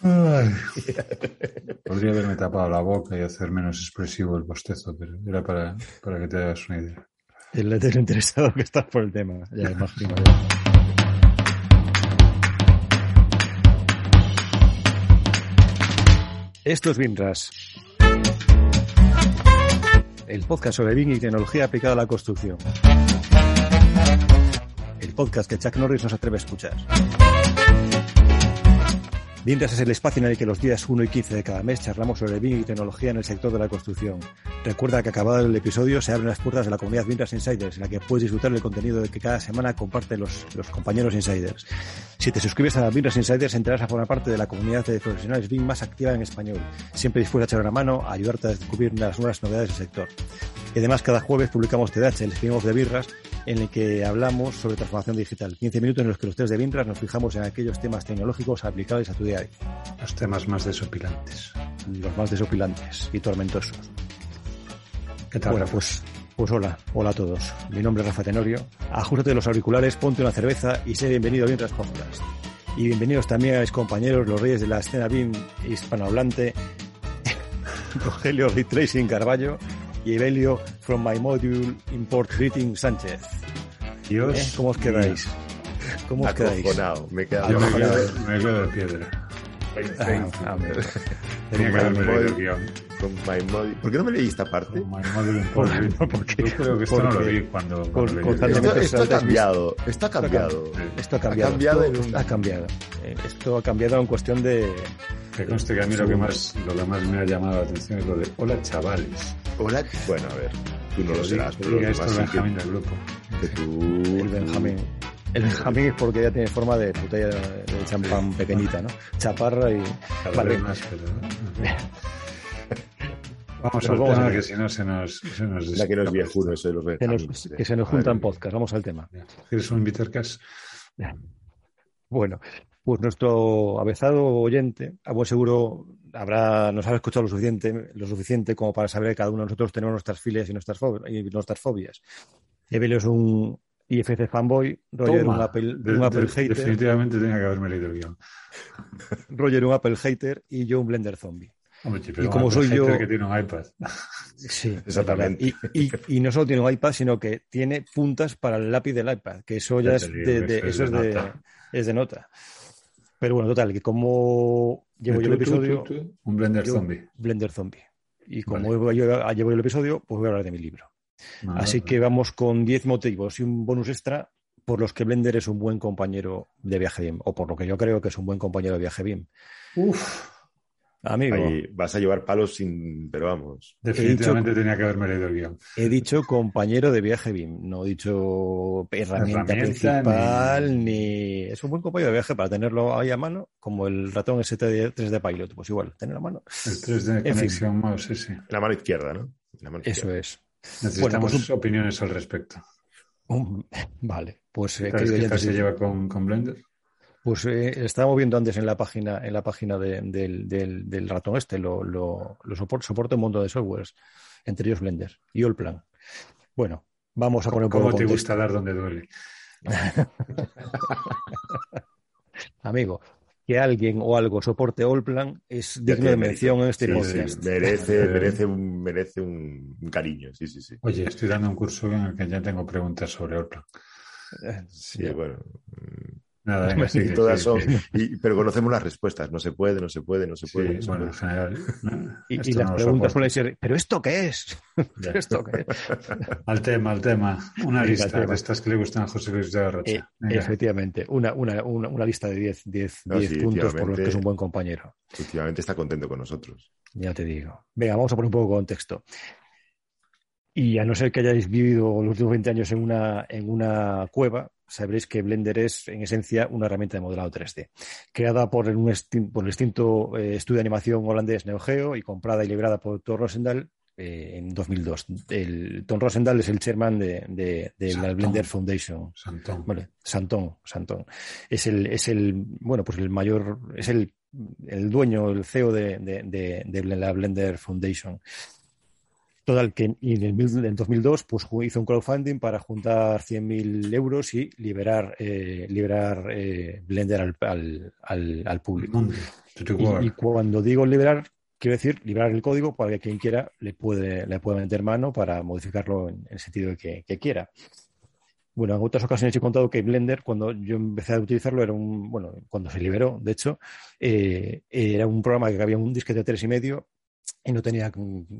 Podría haberme tapado la boca y hacer menos expresivo el bostezo, pero era para, para que te hagas una idea. El interesado que estás por el tema, ya imagino. Esto es BIMRAS. El podcast sobre BIM y tecnología aplicada a la construcción. El podcast que Chuck Norris nos atreve a escuchar. Mientras es el espacio en el que los días 1 y 15 de cada mes charlamos sobre BIM y tecnología en el sector de la construcción. Recuerda que acabado el episodio se abren las puertas de la comunidad Mientras Insiders, en la que puedes disfrutar del contenido que cada semana comparten los, los compañeros Insiders. Si te suscribes a Mientras Insiders, entrarás a formar parte de la comunidad de profesionales BIM más activa en español, siempre dispuesta a echar una mano, a ayudarte a descubrir las nuevas novedades del sector. Y además, cada jueves publicamos TDH, el spin de Birras, en el que hablamos sobre transformación digital. 15 minutos en los que los tres de Birras nos fijamos en aquellos temas tecnológicos aplicables a tu día a día. Los temas más desopilantes. Los más desopilantes y tormentosos. ¿Qué tal? Bueno, pues, pues hola, hola a todos. Mi nombre es Rafa Tenorio. Ajustate los auriculares, ponte una cerveza y sé bienvenido a Mientras Podcast. Y bienvenidos también a mis compañeros, los reyes de la escena BIM hispanohablante, Rogelio Tracing Carballo y Evelio from my module import greeting Sánchez. Dios. ¿Eh? ¿Cómo os quedáis? ¿Cómo os quedáis? Acojonado, me Yo me quedo, me quedo de piedra. Ah, Tenía que haberme leído el guion. ¿Por qué no me leí esta parte? My model import greeting. porque- Yo creo que esto no lo porque- vi cuando, por- leí. Esto, esto ha cambiado. Esto ha cambiado. Esto ha cambiado. Ha cambiado esto, un- ha cambiado. Eh, Esto ha cambiado en cuestión de. Que conste que a mí lo que, más, lo que más me ha llamado la atención es lo de hola chavales. Hola. Bueno, a ver. Tú no lo Que serás, pero los demás sí Benjamín del grupo. que, que tú. El Benjamín. El Benjamín es porque ya tiene forma de botella de champán pequeñita, ¿no? Chaparra y. Vale. más, pero... Vamos Pero al tema que si no se nos... Se nos La que eso de los Que, nos- que se nos juntan podcast. Vamos al tema. ¿Quieres un Bittercast? Bueno, pues nuestro avezado oyente, a buen seguro, habrá, nos habrá escuchado lo suficiente, lo suficiente como para saber que cada uno de nosotros tenemos nuestras filias y nuestras, fob- y nuestras fobias. Evelio es un IFC fanboy, Roger un Toma. Apple, De- un Apple de- hater, Definitivamente tenía que haberme leído el guion. Roger un Apple hater y yo un Blender zombie. Hombre, pero Y como soy yo- que tiene un iPad. Sí, Exactamente. Y, y- y no solo tiene un iPad, sino que tiene puntas para el lápiz del iPad, que eso ya Ya es digo, de, de- eso es de de, nota. es de nota. Pero bueno, total, que como llevo yo el tú, episodio, tú, tú, Un Blender Zombie. Blender Zombie. Y como Vale. llevo yo, llevo el episodio, pues voy a hablar de mi libro. Así que vamos con 10 motivos y un bonus extra por los que Blender es un buen compañero de viaje BIM, o por lo que yo creo que es un buen compañero de viaje BIM. Uf, Amigo, Ahí vas a llevar palos sin. Pero vamos. definitivamente tenía que haberme leído el guion. he dicho compañero de viaje BIM, no he dicho herramienta, Herramienta principal, ni- ni... Es un buen compañero de viaje para tenerlo ahí a mano, como el ratón ST3 de Pilot, pues igual, tener a mano. El 3D fin. Connection Mouse, ese. En la mano izquierda, ¿no? En la mano Eso izquierda. es. Necesitamos pues opiniones al respecto. Un- Vale, pues eh, ¿Sabes qué oyente, tal se sí. lleva con, con Blender? Pues eh, estábamos viendo antes en la página, en la página de- del, del- del ratón este, lo, lo, lo sopor- soporta un montón de softwares, entre ellos Blender y Allplan. Bueno, vamos a poner un poco ¿Cómo te contexto. gusta dar donde duele? Amigo, que alguien o algo soporte Allplan es digno de mención en este Sí, podcast. sí, merece, merece, un, merece un, un cariño, sí, sí, sí. Oye, estoy dando un curso en el que ya tengo preguntas sobre Allplan. Sí, bueno. Nada, venga, Sí, sigue, todas sigue, son. sigue. y- pero conocemos las respuestas. No se puede, no se puede, no se Sí, puede. no se bueno, en puede. general. ¿no? Y, las no preguntas suelen ser, ¿pero esto qué es? Ya. ¿Pero esto qué es? Al tema, al tema. Una Venga, lista tema. de estas que le gustan a José Luis de Eh, Arrocha. Venga. efectivamente, una, una, una, una lista de 10 10 No, 10 sí, puntos por los que es efectivamente. un buen compañero. Últimamente está contento con nosotros. Ya te digo. Venga, vamos a poner un poco de contexto. Y a no ser que hayáis vivido los últimos 20 años en una, en una cueva, sabréis que Blender es, en esencia, una herramienta de modelado 3D, creada por, un por el distinto eh, estudio de animación holandés NeoGeo y comprada y liberada por Thor Rosendahl eh, en 2002. El, Tom Rosendahl es el chairman de, la Blender Foundation. Santón. Vale, Santón, Santón. Es el, es el, bueno, pues el mayor, es el, el dueño, el CEO de, la Blender Foundation. Total, que en, el, 2002 pues, hizo un crowdfunding para juntar 100.000 euros y liberar, eh, liberar eh, Blender al, al, al, público. y, cuando digo liberar, Quiero decir, liberar el código para que quien quiera le puede, le puede meter mano para modificarlo en el sentido de que, quiera. Bueno, en otras ocasiones he contado que Blender, cuando yo empecé a utilizarlo, era un, bueno, cuando se liberó, de hecho, eh, era un programa que había un disquete de tres y medio y no tenía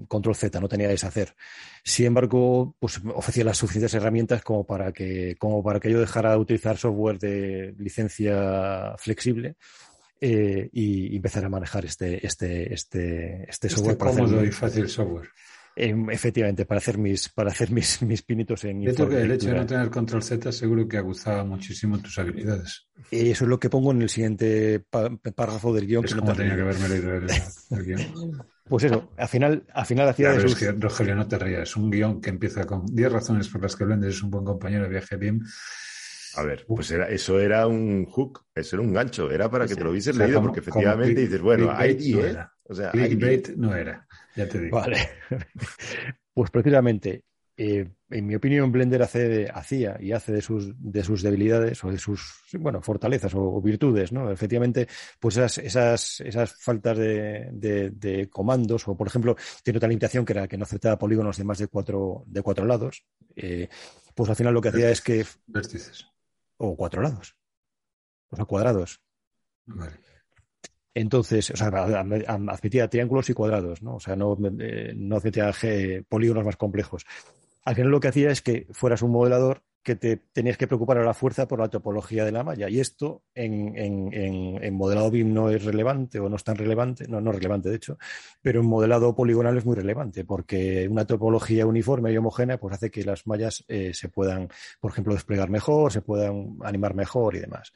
control Z, no tenía deshacer. Sin embargo, pues ofrecía las suficientes herramientas como para que, como para que yo dejara de utilizar software de licencia flexible eh, y empezar a manejar este, este, este, este, este software. Este cómodo y fácil software. Em, efectivamente, para hacer mis, para hacer mis, mis pinitos en Yo que el hecho de no tener control Z seguro que aguzaba muchísimo tus habilidades. Y eso es lo que pongo en el siguiente párrafo del guion. Es que no tenía que haberme leído el, guion. Pues eso, al final, al final hacía de es que, Rogelio, no te rías. Es un guion que empieza con 10 razones por las que Blender es un buen compañero de viaje BIM a ver, pues era, eso era un hook, eso era un gancho, era para que te lo hubieses leído, porque efectivamente dices, bueno, hay 10. o sea, clickbait no era, ya te digo. Vale. pues precisamente, eh, en mi opinión, Blender hace, hacía y hace de sus, de sus debilidades o de sus bueno, fortalezas o, virtudes, ¿no? Efectivamente, pues esas, esas, esas faltas de, de, comandos, o por ejemplo, tiene otra limitación que era que no aceptaba polígonos de más de cuatro, de cuatro lados. Eh, pues al final lo que hacía es que. Vértices o cuatro lados. O sea, cuadrados. Entonces, o sea, admitía triángulos y cuadrados, ¿no? O sea, no, eh, no admitía polígonos más complejos. Al final lo que hacía es que fueras un modelador que te tenías que preocupar a la fuerza por la topología de la malla. Y esto en, en, modelado BIM no es relevante o no es tan relevante, no, no es relevante de hecho, pero en modelado poligonal es muy relevante porque una topología uniforme y homogénea pues hace que las mallas eh, se puedan, por ejemplo, desplegar mejor, se puedan animar mejor y demás.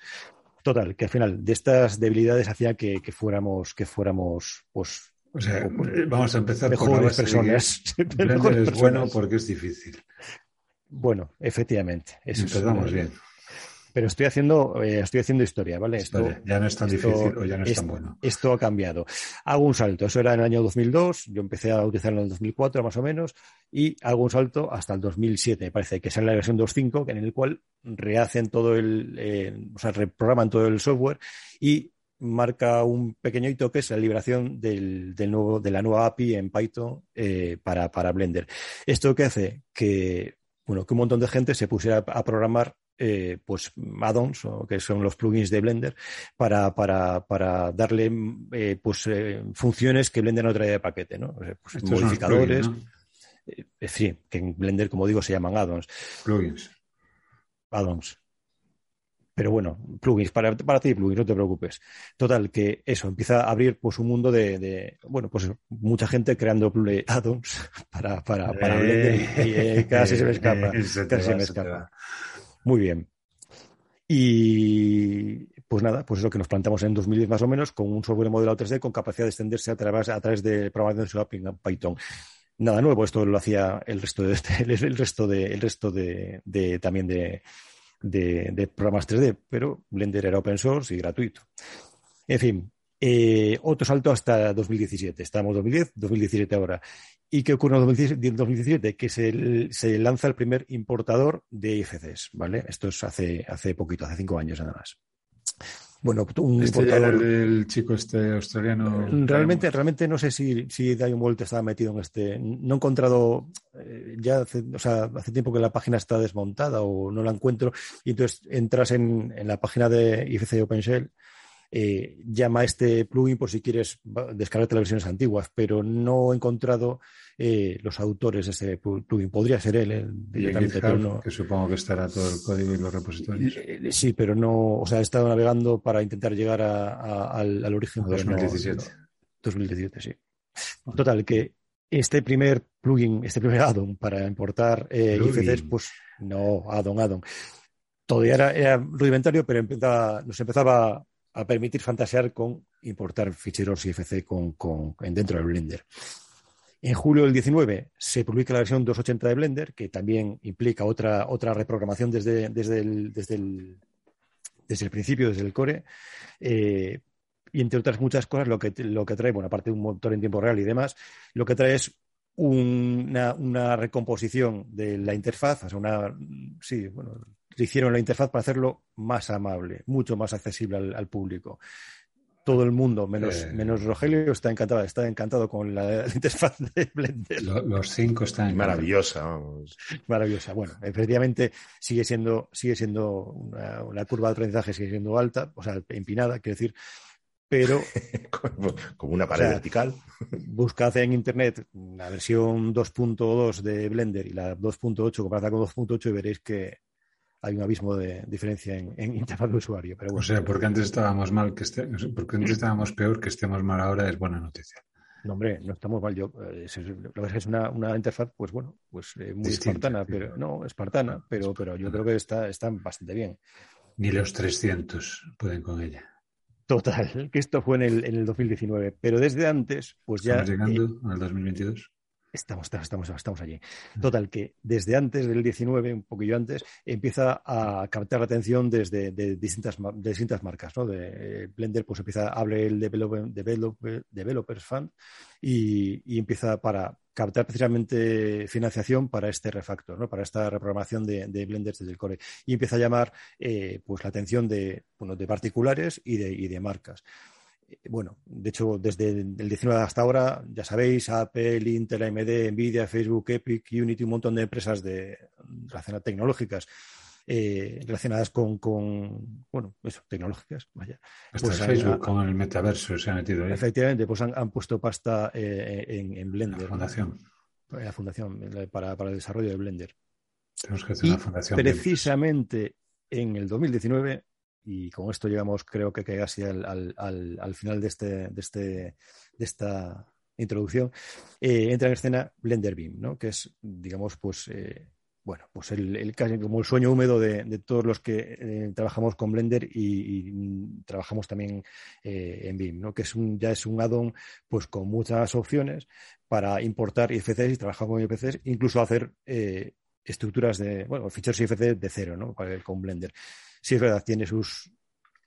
Total, que al final de estas debilidades hacía que, fuéramos, que fuéramos, pues, o sea, vamos a empezar mejores personas. es bueno porque es difícil. Bueno, efectivamente. Eso Empezamos bien. Pero estoy haciendo, eh, estoy haciendo historia, ¿vale? Esto, ya no es tan difícil o ya no es tan bueno. Esto ha cambiado. Hago un salto. Eso era en el año 2002. Yo empecé a utilizarlo en el 2004 más o menos. Y hago un salto hasta el 2007, me parece, que es en la versión 2.5, en el cual rehacen todo el, eh, o sea, reprograman todo el software y marca un pequeño hito que es la liberación del, nuevo, de la nueva API en Python eh, para, para Blender. ¿Esto qué hace? Que bueno, que un montón de gente se pusiera a programar eh, pues add-ons, que son los plugins de Blender, para, para, para darle eh, pues funciones que Blender no trae de paquete, ¿no? Pues, modificadores. sí, que en Blender, como digo, se llaman add-ons. Plugins. Add-ons. Pero bueno, plugins, para, para ti plugins, no te preocupes. Total, que eso, empieza a abrir pues un mundo de, bueno, pues mucha gente creando add-ons para, para, para Blender y eh, casi se me escapa. casi se me escapa. Muy bien. Y pues nada, pues es lo que nos plantamos en 2010 más o menos, con un software modelado 3D con capacidad de extenderse a través, a través de programación de Python. Nada nuevo, esto lo hacía el resto de, el resto de, el resto de, de también de, de, programas 3D, pero Blender era open source y gratuito. En fin, eh, otro salto hasta 2017. Estamos 2010, 2017 ahora. ¿Y qué ocurre en 2017? Que se, se, lanza el primer importador de IFCs, ¿vale? Esto es hace, hace poquito, hace cinco años nada más. Bueno, un este importador... el chico este australiano. Realmente, realmente no sé si, si Dion Walt estaba metido en este. No he encontrado. Eh, ya hace, o sea, hace tiempo que la página está desmontada o no la encuentro. Y entonces entras en, en la página de IFC OpenShell eh, llama a este plugin por si quieres descargarte las versiones antiguas, pero no he encontrado eh, los autores de ese plugin. Podría ser él, directamente, pero no. Que supongo que estará todo el código y los repositorios. Eh, sí, pero no, o sea, he estado navegando para intentar llegar al, origen. 2017. 2017, sí. Total, que este primer plugin, este primer addon para importar eh, IFCs, pues no, addon, addon todavía era, rudimentario, pero empezaba, nos empezaba a permitir fantasear con importar ficheros IFC con, con, dentro del Blender. En julio del 19 se publica la versión 280 de Blender, que también implica otra, otra reprogramación desde, desde, el, desde, el, principio, desde el core. Eh, y entre otras muchas cosas, lo que, lo que trae, bueno, aparte de un motor en tiempo real y demás, lo que trae es una, una, recomposición de la interfaz, o sea, una, sí, bueno, hicieron la interfaz para hacerlo más amable, mucho más accesible al público todo el mundo, menos, eh. menos Rogelio, está encantado, está encantado con la, interfaz de Blender. los cinco están maravillosa. Maravillosa. Bueno, efectivamente sigue siendo, sigue siendo una, una, curva de aprendizaje sigue siendo alta, o sea, empinada, quiero decir, pero como una pared vertical. Buscad en internet la versión 2.2 de Blender y la 2.8 comparada con 2.8 y veréis que hay un abismo de diferencia en, interfaz de usuario. Pero O sea, porque antes estábamos mal, que esté, porque antes estábamos peor, que estemos mal ahora es buena noticia. No, hombre, no estamos mal. Yo, eh, lo que es una, una interfaz, pues bueno, pues eh, muy espartana, pero no, espartana, pero, pero yo creo que está, está bastante bien. Ni los 300 pueden con ella. Total, que esto fue en el, en el 2019, pero desde antes, pues ya. Estamos llegando eh, al 2022. Estamos, estamos, estamos allí. Total, que desde antes del 19, un poquillo antes, empieza a captar la atención desde de distintas, de distintas marcas. ¿no? De Blender pues empieza a hablar el Developers Fund y, empieza para captar precisamente financiación para este refactor, ¿no? para esta reprogramación de, Blender desde el core. Y empieza a llamar eh, pues la atención de, bueno, de particulares y de, y de marcas. Eh, bueno, de hecho, desde el 19 hasta ahora, ya sabéis, Apple, Intel, AMD, Nvidia, Facebook, Epic, Unity, un montón de empresas de, relacionadas tecnológicas eh, relacionadas con, bueno, eso, tecnológicas, vaya. Hasta pues Facebook con el metaverso se ha metido ahí. Efectivamente, pues han, puesto pasta eh, en, Blender. La fundación. La fundación para, el desarrollo de Blender. Tenemos que hacer una fundación. Precisamente en el 2019 y con esto llegamos, creo que casi al, al, al, final de, este, de, este, de esta introducción, eh, entra en escena Blender Beam, ¿no? que es, digamos, pues, eh, bueno, pues el, casi como el sueño húmedo de, todos los que eh, trabajamos con Blender y, trabajamos también en Beam, ¿no? que es un, ya es un add-on pues, con muchas opciones para importar IFCs y trabajar con IFCs, incluso hacer estructuras de, bueno, ficheros IFC de cero, ¿no? Con Blender sí es verdad, tiene sus,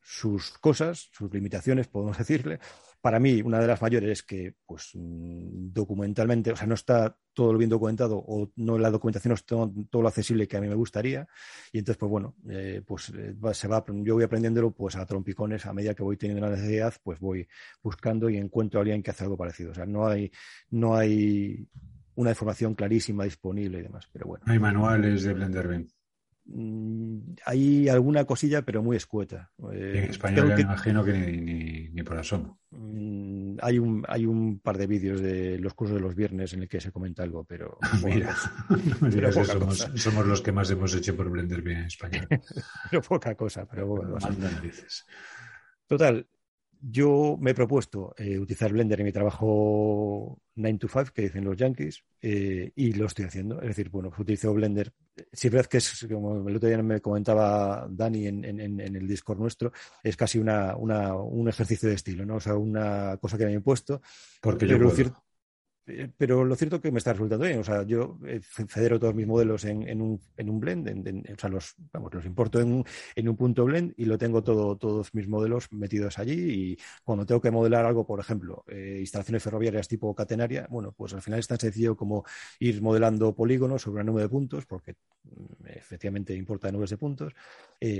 sus cosas, sus limitaciones, podemos decirle. Para mí, una de las mayores es que, pues, mm, documentalmente, o sea, no está todo lo bien documentado o no la documentación no está todo, lo accesible que a mí me gustaría. Y entonces, pues bueno, eh, pues eh, se va, yo voy aprendiéndolo pues a trompicones, a medida que voy teniendo la necesidad, pues voy buscando y encuentro a alguien que hace algo parecido. O sea, no hay, no hay una información clarísima disponible y demás, pero bueno. Hay manuales de Blender Mm, hay alguna cosilla, pero muy escueta. en eh, español me imagino que ni, ni, por asomo. Mm, hay un, hay un par de vídeos de los cursos de los viernes en el que se comenta algo, pero. Mira, somos, los que más hemos hecho por Blender bien en español. pero poca cosa, pero bueno. Total, yo me he propuesto eh, utilizar Blender en mi trabajo 9 to 5, que dicen los yankees, eh, y lo estoy haciendo. Es decir, bueno, pues utilizo Blender. Si es verdad que es, como el otro día me comentaba Dani en, el Discord nuestro, es casi una, un ejercicio de estilo, ¿no? O sea, una cosa que me he puesto. Porque yo puedo. Eh, pero lo cierto es que me está resultando bien. O sea, yo eh, federo todos mis modelos en, un, en un, blend, o sea, los, vamos, los importo en un, en un punto blend y lo tengo todo, todos mis modelos metidos allí. Y cuando tengo que modelar algo, por ejemplo, eh, instalaciones ferroviarias tipo catenaria, bueno, pues al final es tan sencillo como ir modelando polígonos sobre una nube de puntos, porque mm, efectivamente importa nubes de puntos.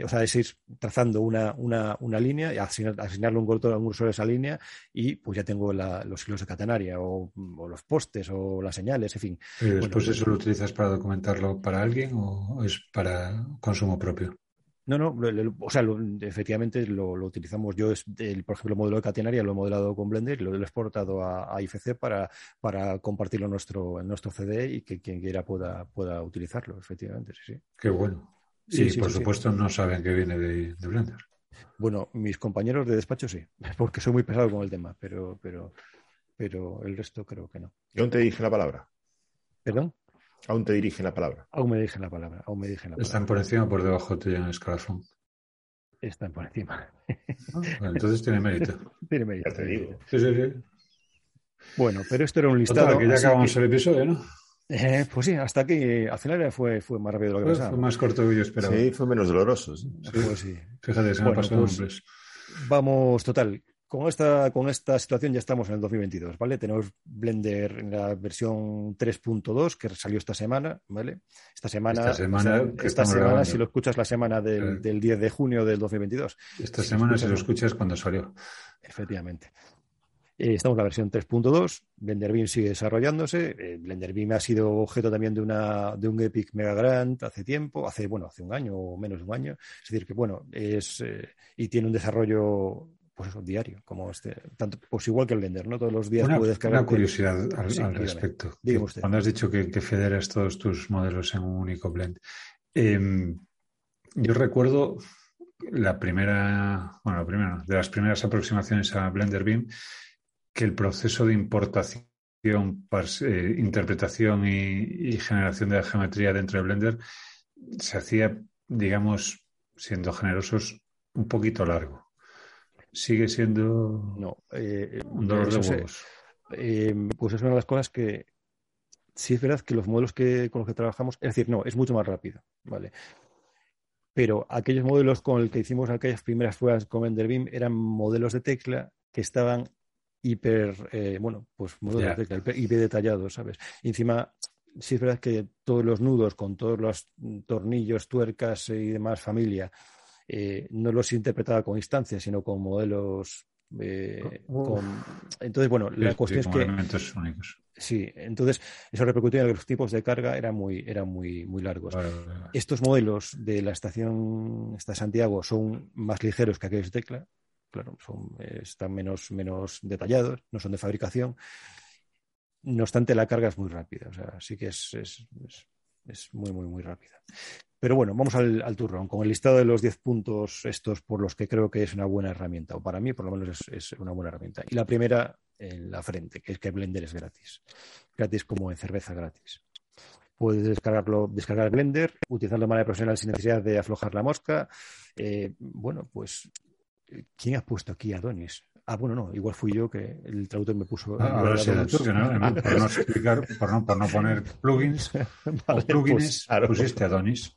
o sea, es ir trazando una, una, una línea y asignarle un un a esa línea y pues ya tengo los hilos de catenaria o, o los postes o las señales, en fin. ¿Y después eso lo utilizas para documentarlo para alguien o es para consumo propio? No, no, o sea, efectivamente lo, utilizamos. Yo, es, el, por ejemplo, el modelo de catenaria lo he modelado con Blender y lo he exportado a, IFC para, para compartirlo en nuestro, en nuestro CD y que quien quiera pueda, pueda utilizarlo, efectivamente, sí, sí. Qué bueno. Sí, y por supuesto no saben que viene de, de, Blender. Bueno, mis compañeros de despacho sí, porque soy muy pesado con el tema, pero, pero, pero el resto creo que no. ¿Dónde te dije la palabra? ¿Perdón? Aún te dirigen la palabra. Aún me dirigen la palabra. Aún me dirigen la palabra. ¿Están por encima o por debajo tuyo en el escalafón? Están por encima. Bueno, entonces tiene mérito. Tiene mérito. Ya te digo. Sí, sí, sí. Bueno, pero esto era un listado. Total, que ya acabamos que- el episodio, ¿no? Eh, pues sí, hasta aquí. Al final fue, fue más rápido de lo que Fue, fue pensaba. más corto que yo esperaba. Sí, fue menos doloroso. sí. Pues sí. Fíjate, se me ha Bueno, pasado pues-. Vamos, total. Con esta, con esta situación ya estamos en el 2022, ¿vale? Tenemos Blender en la versión 3.2 que salió esta semana, ¿vale? Esta semana, Esta semana esta si lo escuchas la semana del, Claro. del 10 de junio del 2022, Esta si semana, lo si lo escuchas, escuchas, cuando salió. efectivamente. Eh, estamos en la versión 3.2, Blender Beam sigue desarrollándose, eh, Blender Beam ha sido objeto también de, una, de un Epic Mega Grant hace tiempo, hace, bueno, hace un año o menos de un año, es decir, que bueno, es, eh, y tiene un desarrollo pues eso, diario, como este, tanto, pues igual que el Blender, ¿no? Todos los días Una, puedes una cargarte- curiosidad al, Sí, al dígame. respecto. Dígame usted. Cuando has dicho que, que federas todos tus modelos en un único blend. em, yo recuerdo la primera, bueno, la primera, de las primeras aproximaciones a Blender Beam, que el proceso de importación, pars- eh, interpretación y, y generación de la geometría dentro de Blender se hacía, digamos, siendo generosos, un poquito largo. Sigue siendo No, eh, un dolor de huevos. eh, pues es una de las cosas que sí es verdad que los modelos que, con los que trabajamos, es decir, no, es mucho más rápido, ¿vale? Pero aquellos modelos con los que hicimos aquellas primeras pruebas con Enderbeam eran modelos de tecla que estaban hiper, eh, bueno, pues modelos de tecla, hiper, hiper detallados, ¿sabes? Y encima, sí es verdad que todos los nudos con todos los tornillos, tuercas y demás familia, eh, no los interpretaba con instancias, sino con modelos. eh, con... Entonces, bueno, Sí, la sí, cuestión es como que elementos únicos. Sí, entonces eso repercutía en que los tipos de carga eran muy, eran muy, muy largos. Vale, vale, vale. Estos modelos de la estación esta de Santiago son más ligeros que aquellos de tecla, claro, son, eh, están menos, menos detallados, no son de fabricación. No obstante, la carga es muy rápida, o sea, sí que es, es, es- es muy, muy, muy rápida. Pero bueno, vamos al, al turrón, con el listado de los 10 puntos estos por los que creo que es una buena herramienta, o para mí por lo menos es, una buena herramienta. Y la primera en la frente, que es que Blender es gratis. Gratis como en cerveza gratis. Puedes descargarlo, descargar Blender, utilizarlo de manera profesional sin necesidad de aflojar la mosca. Eh, bueno, pues, ¿quién ha puesto aquí a Adonis? Ah, bueno, no, igual fui yo que el traductor me puso. Ah, Ahora sí, Adonis. tú, que no, no, por no explicar, por no, por no poner plugins Vale, o plugins, pues, pusiste Adonis.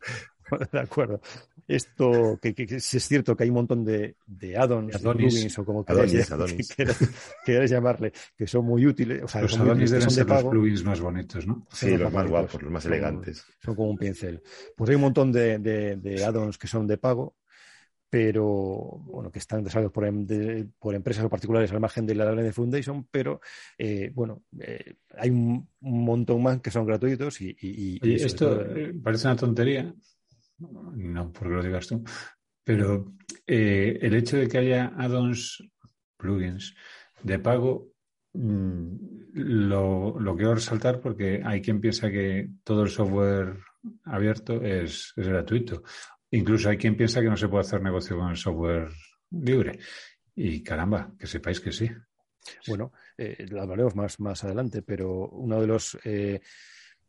de acuerdo. Esto, que, que, es cierto que hay un montón de, de add-ons, Adonis. plugins o como Adonis, queráis, Adonis. que llamarle, que son muy útiles. O sea, Los Adonis deben son de ser los plugins más bonitos, ¿no? Sí, los más guapos, los más son- elegantes. Son como un pincel. Pues hay un montón de, de, de add-ons que son de pago, pero bueno, que están desarrollados por, em- de- por empresas o particulares al margen de la Blender Foundation, pero eh, bueno, eh, hay un, un montón más que son gratuitos y, y- y- y Oye, sobre esto todo- eh, parece una tontería, no porque lo digas tú, pero eh, el hecho de que haya add-ons, plugins de pago, mm, lo, lo quiero resaltar porque hay quien piensa que todo el software abierto es, es gratuito. Incluso hay quien piensa que no se puede hacer negocio con el software libre. Y caramba, que sepáis que sí. Bueno, eh, lo hablaremos más, más adelante, pero uno de los eh,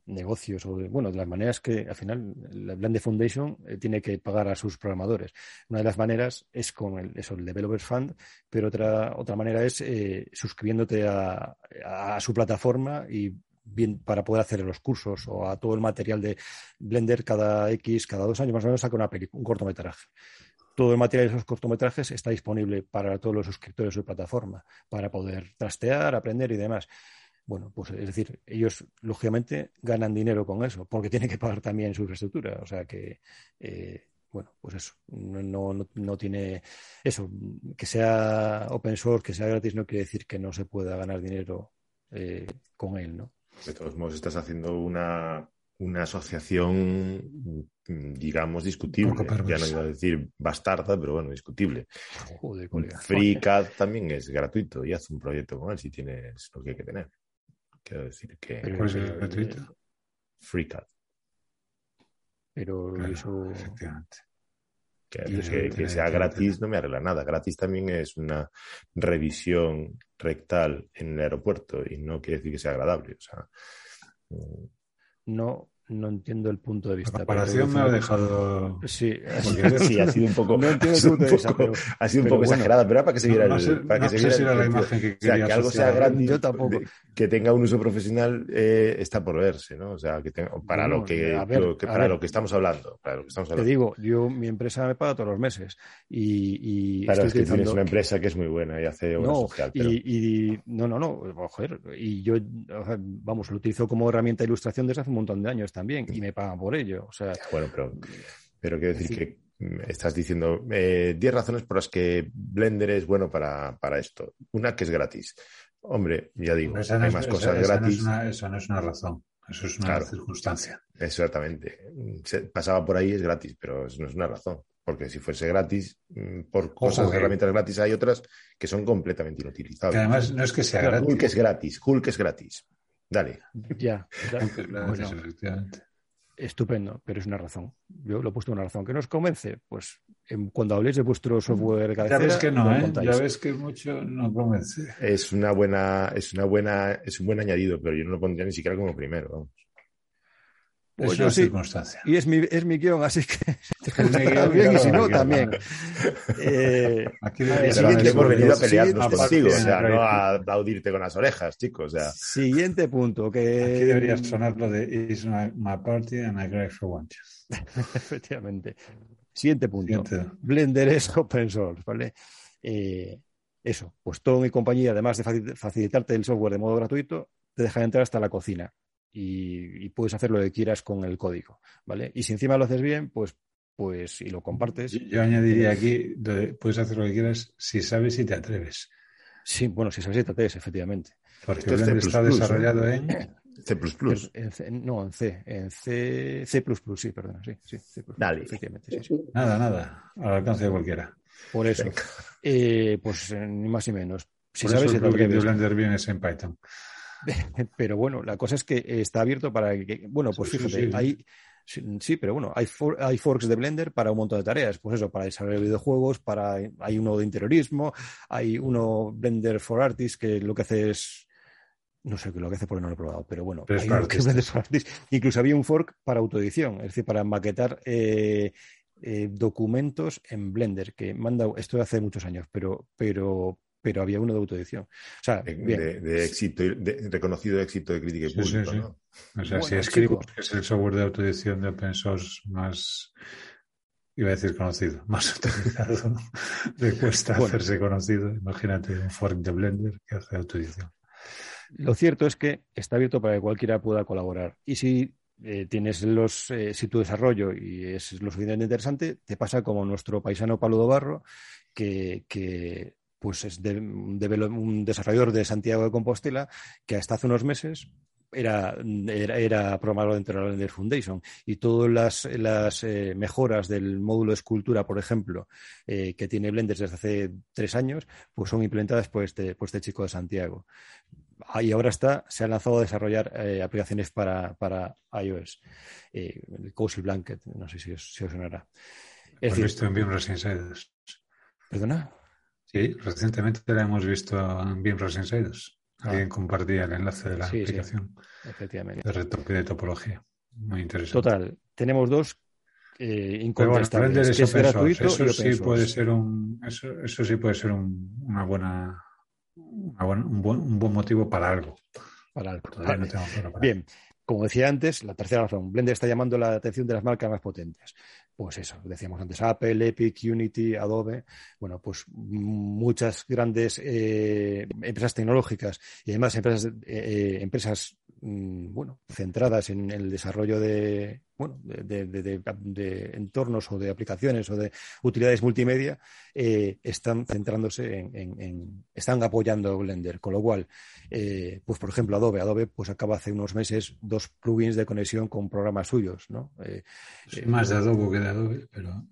negocios, o de, bueno, de las maneras que al final la Blender Foundation eh, tiene que pagar a sus programadores. Una de las maneras es con el, eso, el Developers Fund, pero otra, otra manera es eh, suscribiéndote a, a su plataforma y bien para poder hacer los cursos o a todo el material de Blender cada X, cada dos años más o menos saca una película, un cortometraje. Todo el material de esos cortometrajes está disponible para todos los suscriptores de su plataforma, para poder trastear, aprender y demás. Bueno, pues es decir, ellos lógicamente ganan dinero con eso, porque tienen que pagar también su infraestructura. O sea que, eh, bueno, pues eso, no, no, no, tiene eso, que sea open source, que sea gratis, no quiere decir que no se pueda ganar dinero eh, con él, ¿no? De todos modos, estás haciendo una, una asociación, digamos, discutible. Ya no iba a decir bastarda, pero bueno, discutible. Joder, colega. FreeCAD también es gratuito y haz un proyecto con él si tienes lo que hay que tener. Quiero decir que. Pero, ¿Cuál es gratuito? FreeCAD. Pero claro, eso. Efectivamente. Que, que, que, sea gratis no me arregla nada. Gratis también es una revisión rectal en el aeropuerto y no quiere decir que sea agradable. O sea, no no entiendo el punto de vista. La comparación me ha dejado. Sí, sí, ha sido un poco. No entiendo el punto de vista, pero, ha sido un poco exagerada, pero era para que se viera, no, el, para que se viera la imagen que O sea, que algo sea grande, yo tampoco. que tenga un uso profesional eh, está por verse, ¿no? O sea, que tenga, para Bueno, lo que, a ver, lo que- a para ver. lo que estamos hablando, para lo que estamos Te digo, yo mi empresa me paga todos los meses y, y Claro, estoy es que tienes una empresa que es muy buena y hace obra No, social, pero y, y- no, no, no, joder, y yo, vamos, lo utilizo como herramienta de ilustración desde hace un montón de años también y me pagan por ello, o sea, bueno, pero, pero quiero decir que mm, estás diciendo eh, 10 razones por las que Blender es bueno para, para esto. Una que es gratis. Hombre, ya digo, Esa no hay es- más esa- cosas esa no gratis. es una- Eso no es una razón. Eso es una Claro. circunstancia. Exactamente. Se- pasaba por ahí, es gratis, pero eso no es una razón. Porque si fuese gratis, mm, por cosas, que- herramientas gratis, hay otras que son completamente Que inutilizables. además no es que sea Hulk gratis. es gratis, Hulk es gratis. Dale. ya, ya, bueno, estupendo, pero es una razón. Yo lo he puesto una razón que nos convence, pues en- cuando habléis de vuestro software Ya cabecera, ves que no, ¿eh? Ya ves que mucho no convence. Es una buena, es una buena, es un buen añadido, pero yo no lo pondría ni siquiera como primero. vamos. Es Pues una yo sí. circunstancia. Y es mi, es mi guion, así que Es bien, y si no, también. Eh, Aquí A ver, siguiente, aquí hemos venido a pelearnos contigo, o sea, no a aplaudirte con las orejas, chicos. O sea, siguiente punto, que Aquí debería sonar lo de It's my, my party and I cry for one. Efectivamente. Siguiente punto. Siguiente. Blender es open source, ¿vale? Eh, eso, pues Tom y compañía, además de faci- facilitarte el software de modo gratuito, te dejan entrar hasta la cocina y, y puedes hacer lo que quieras con el código, ¿vale? Y si encima lo haces bien, pues, pues y lo compartes. Yo, yo añadiría aquí, de- puedes hacer lo que quieras si sabes y te atreves. Sí, bueno, si sabes TTS, efectivamente. Porque Esto es Blender C++, está ¿no? desarrollado en... C++. En C- no, en C, en C, C++, sí, perdona, sí, sí, C++, Dale. efectivamente, sí, sí. Nada, nada, al alcance de cualquiera. Por eso, eh, pues eh, ni más ni menos. Si Por sabes eso y el te plugin de atreves. Blender viene es en Python. Pero bueno, la cosa es que está abierto para que, bueno, pues Sí, fíjate, sí. hay, sí, pero bueno, hay, for- hay forks de Blender para un montón de tareas, pues eso, para desarrollar videojuegos, para, hay uno de interiorismo, hay uno Blender for Artists que lo que hace es, no sé qué lo que hace porque no lo he probado, pero bueno, Pero hay uno que es. Blender for Artists. Incluso había un fork para autoedición, es decir, para maquetar eh, eh, documentos en Blender, que manda, esto hace muchos años, pero, pero, pero había uno de autoedición. O sea, de, bien. de- de éxito, de reconocido éxito de crítica y Sí, sí, público, sí. ¿no? O sea, Bueno, si escribo, chico. que es el software de autoedición de open source más, iba a decir conocido, más utilizado, le cuesta Bueno. hacerse conocido. Imagínate un fork de Blender que hace autoedición. Lo cierto es que está abierto para que cualquiera pueda colaborar. Y si eh, tienes los, eh, si tu desarrollo y es lo suficientemente interesante, te pasa como nuestro paisano Pablo Dobarro, que, que pues es de- un, desarrollador de Santiago de Compostela, que hasta hace unos meses era, era, era programador dentro de la Blender Foundation y todas las, las eh, mejoras del módulo de escultura, por ejemplo, eh, que tiene Blender desde hace tres años, pues son implementadas por este, por este chico de Santiago. Y ahora está, se ha lanzado a desarrollar eh, aplicaciones para, para iOS. El Cozy Blanket, no sé si os, si os sonará. Es Hemos decir, en Insiders. ¿perdona? Sí, recientemente la hemos visto en Beamros Insiders. Ah. Alguien compartía el enlace de la Sí, sí. aplicación Efectivamente. de retoque de topología. Muy interesante. Total, tenemos dos eh, bueno, incontestables, es gratuito Eso y sí puede ser un, eso, eso sí puede ser un, una buena, una buena- un, buen, un buen motivo para algo. Para algo. Todavía no tengo claro para Bien, como decía antes, la tercera razón, Blender está llamando la atención de las marcas más potentes. Pues eso, decíamos antes, Apple, Epic, Unity, Adobe, bueno, pues muchas grandes eh, empresas tecnológicas y además empresas, eh, eh, empresas bueno, centradas en el desarrollo de, bueno, de, de- de- de- de entornos o de aplicaciones o de utilidades multimedia, eh, están centrándose en, en- en- están apoyando Blender, con lo cual eh, pues por ejemplo Adobe, Adobe pues acaba hace unos meses dos plugins de conexión con programas suyos, ¿no? Eh, más de Adobe que de Adobe, pero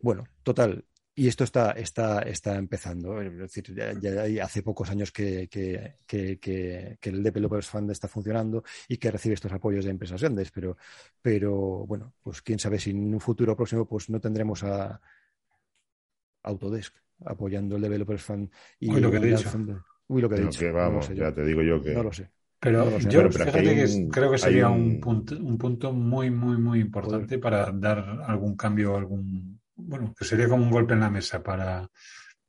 bueno, total. Y esto está, está, está empezando. Es decir, ya, ya hay hace pocos años que, que, que, que- que el Developers Fund está funcionando y que recibe estos apoyos de empresas grandes, pero, pero bueno, pues quién sabe si en un futuro próximo pues no tendremos a Autodesk apoyando el Developers Fund y Uy, lo que he dicho. fondo- Uy, lo que he dicho. que no lo vamos, sé yo. ya te digo yo que No lo sé. Pero yo creo que sería un... punto, un punto muy, muy, muy importante para dar algún cambio, algún, bueno, que sería como un golpe en la mesa para,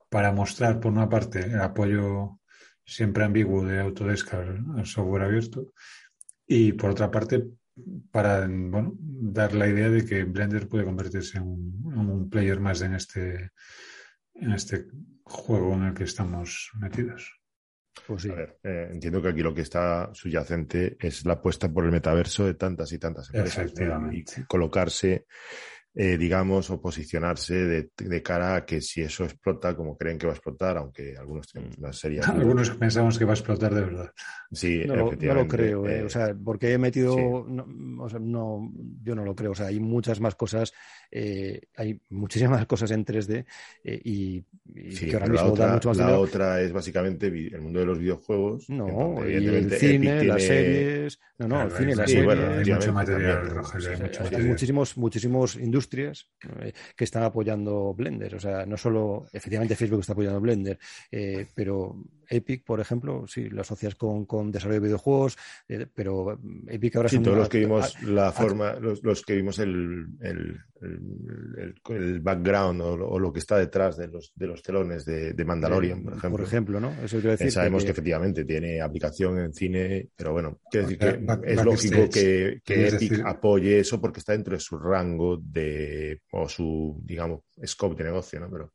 para mostrar, por una parte, el apoyo siempre ambiguo de Autodesk al, software abierto y, por otra parte, para bueno, dar la idea de que Blender puede convertirse en un, player más en este, en este juego en el que estamos metidos. Pues sí. A ver, eh, entiendo que aquí lo que está subyacente es la apuesta por el metaverso de tantas y tantas empresas. Efectivamente. Y colocarse eh, digamos, o posicionarse de, cara a que si eso explota como creen que va a explotar, aunque algunos tenemos una serie. Algunos pensamos que va a explotar de verdad. Sí, no, Lo, no lo creo, ¿eh? o sea, porque he metido, no, o sea, no, yo no lo creo, o sea, hay muchas más cosas, eh, hay muchísimas cosas en 3D y, que ahora mismo da mucho más La otra es básicamente el mundo de los videojuegos. No, el cine, las series, no, no, el cine, las series. Bueno, hay mucho material, hay, muchísimos, muchísimos industrias eh, que están apoyando Blender. O sea, no solo, efectivamente Facebook está apoyando Blender, eh, pero Epic, por ejemplo, sí, lo asocias con, con desarrollo de videojuegos, eh, pero Epic ahora sí, todos los que vimos la forma, los, que vimos el, el, el, background o, lo que está detrás de los, de los telones de, de Mandalorian, por ejemplo. Por ejemplo, ¿no? Eso decir sabemos que, efectivamente tiene aplicación en cine, pero bueno, quiero decir que es lógico que, que Epic apoye eso porque está dentro de su rango de, o su, digamos, scope de negocio, ¿no? Pero,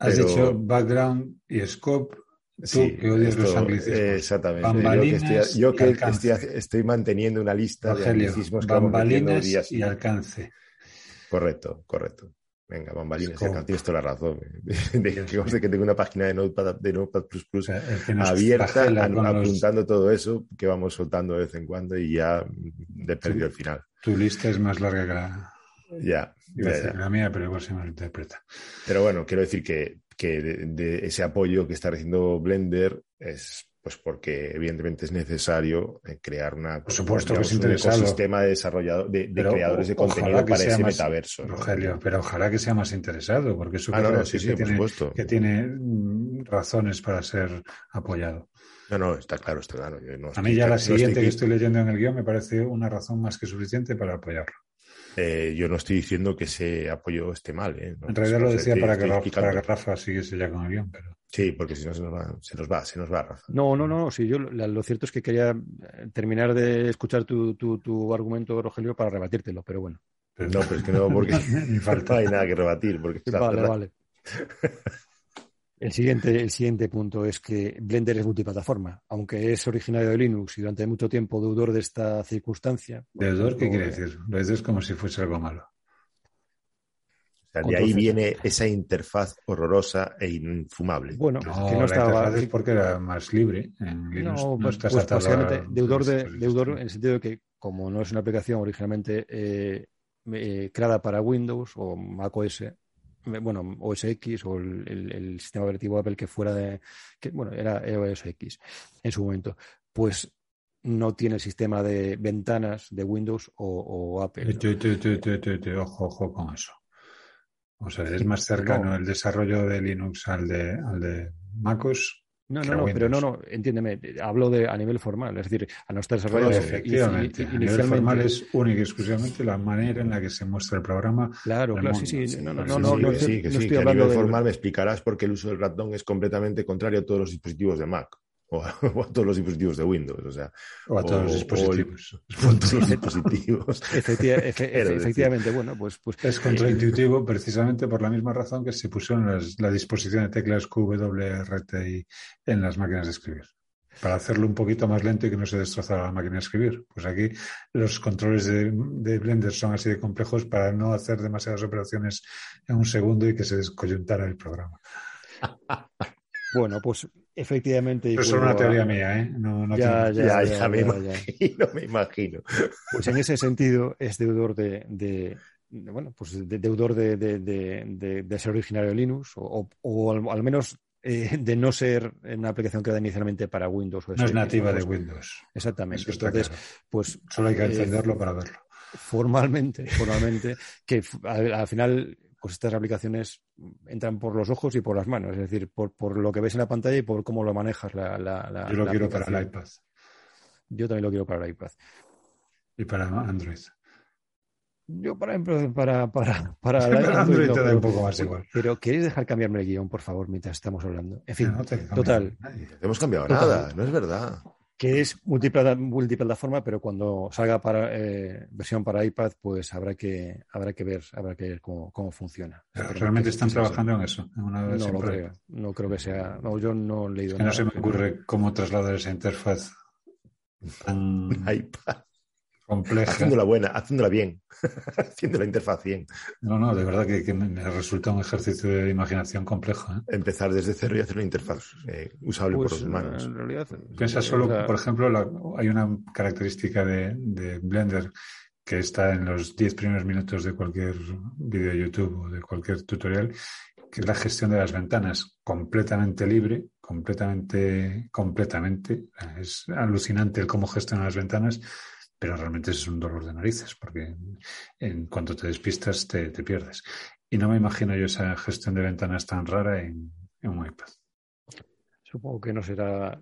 Has dicho background y scope sí, que odias los anglicismos. Exactamente. yo que, estoy, estoy, manteniendo una lista de anglicismos que bambalinas días y alcance. Correcto, correcto. Venga, bambalinas y alcance. Tienes toda la razón. De, que tengo una página de Notepad, de Notepad abierta apuntando todo eso que vamos soltando de vez en cuando y ya he perdido el final. Tu lista es más larga que la, ya, la mía, pero igual se me interpreta. Pero bueno, quiero decir que que de, ese apoyo que está recibiendo Blender es pues porque evidentemente es necesario eh, crear una Por supuesto que es un ecosistema de desarrollo de, creadores de contenido para ese metaverso. Rogelio, pero ojalá que sea más interesado, porque eso ah, no, sí, sí, que, tiene, que tiene mm, razones para ser apoyado. No, no, está claro, está claro. a mí ya la siguiente que estoy leyendo en el guion me parece una razón más que suficiente para apoyarlo. Eh, yo no estoy diciendo que ese apoyo esté mal. ¿eh? en realidad lo decía para, que Rafa, siguiese ya con el guion, pero... Sí, porque si no se nos va, se nos va, se nos va, Rafa. No, no, no, sí, yo lo cierto es que quería eh, terminar de escuchar tu, tu, tu argumento, Rogelio, para rebatírtelo, pero bueno. no, pero es que no, porque ni falta hay nada que rebatir. Porque vale, vale. El siguiente, el siguiente punto es que Blender es multiplataforma, aunque es originario de Linux y durante mucho tiempo deudor de esta circunstancia. ¿Deudor qué quiere decir? Lo es como si fuese algo malo. O sea, de ahí viene esa interfaz horrorosa e infumable. Bueno, no, que no estaba. Es porque era más libre. En Linux no, pues, pues básicamente deudor, de, deudor en el sentido de que, como no es una aplicación originalmente eh, eh, creada para Windows o Mac OS, bueno, OS X o el, sistema operativo Apple que fuera de, que, bueno, era OS X en su momento, pues no tiene el sistema de ventanas de Windows o, Apple. ojo, ojo con eso. O sea, es más cercano el desarrollo de Linux al de, al de MacOS no, no, no, pero no, no, entiéndeme, hablo de a nivel formal, es decir, a no estar desarrollado. efectivamente, a nivel formal es única y exclusivamente la manera en la que se muestra el programa. Claro, claro, sí, sí, no, no, no, no, sí, que, sí, que a nivel formal me explicarás por qué el uso del ratón es completamente contrario a todos los dispositivos de Mac. o a, todos los dispositivos de Windows, o sea, o a todos los dispositivos. todos los dispositivos. efectivamente, bueno, pues, pues es contraintuitivo precisamente por la misma razón que se pusieron la disposición de teclas QWRTI en las máquinas de escribir para hacerlo un poquito más lento y que no se destrozara la máquina de escribir. Pues aquí los controles de, de, Blender son así de complejos para no hacer demasiadas operaciones en un segundo y que se descoyuntara el programa. Bueno, pues efectivamente. Eso es una teoría mía, ¿eh? No, ya, ya, ya, me imagino, me imagino. Pues en ese sentido es deudor de, bueno, pues deudor de, ser originario de Linux o, al, menos eh, de no ser una aplicación creada inicialmente para Windows. no es nativa de Windows. Exactamente. Entonces, pues solo hay que eh, entenderlo para verlo. Formalmente, formalmente, que al final pues estas aplicaciones entran por los ojos y por las manos, es decir, por, por lo que ves en la pantalla y por cómo lo manejas la, la, Yo lo quiero para el iPad. Yo también lo quiero para el iPad. ¿Y para Android? Yo, para, para, para, para, Android, te da un poco más igual. Pero ¿queréis dejar cambiarme el guion, por favor, mientras estamos hablando? En fin, total. No hemos cambiado nada, no es verdad que es multiplataforma, pero cuando salga para eh, versión para iPad, pues habrá que habrá que ver, habrá que ver cómo, funciona. ¿Realmente están trabajando en eso? no lo creo. No creo que sea. No, yo no he leído nada. No se me ocurre cómo trasladar esa interfaz tan iPad compleja. Haciéndola buena, haciéndola bien, haciendo la interfaz bien. No, no, de verdad que, me resulta un ejercicio de imaginación complejo. ¿eh? Empezar desde cero y hacer una interfaz eh, usable por pues, los humanos. En realidad, Piensa solo, por ejemplo, hay una característica de, Blender que está en los 10 primeros minutos de cualquier vídeo de YouTube o de cualquier tutorial, que es la gestión de las ventanas completamente libre, completamente, completamente. Es alucinante el cómo gestiona las ventanas pero realmente es un dolor de narices, porque en cuanto te despistas te, pierdes. Y no me imagino yo esa gestión de ventanas tan rara en, un iPad. Supongo que no será,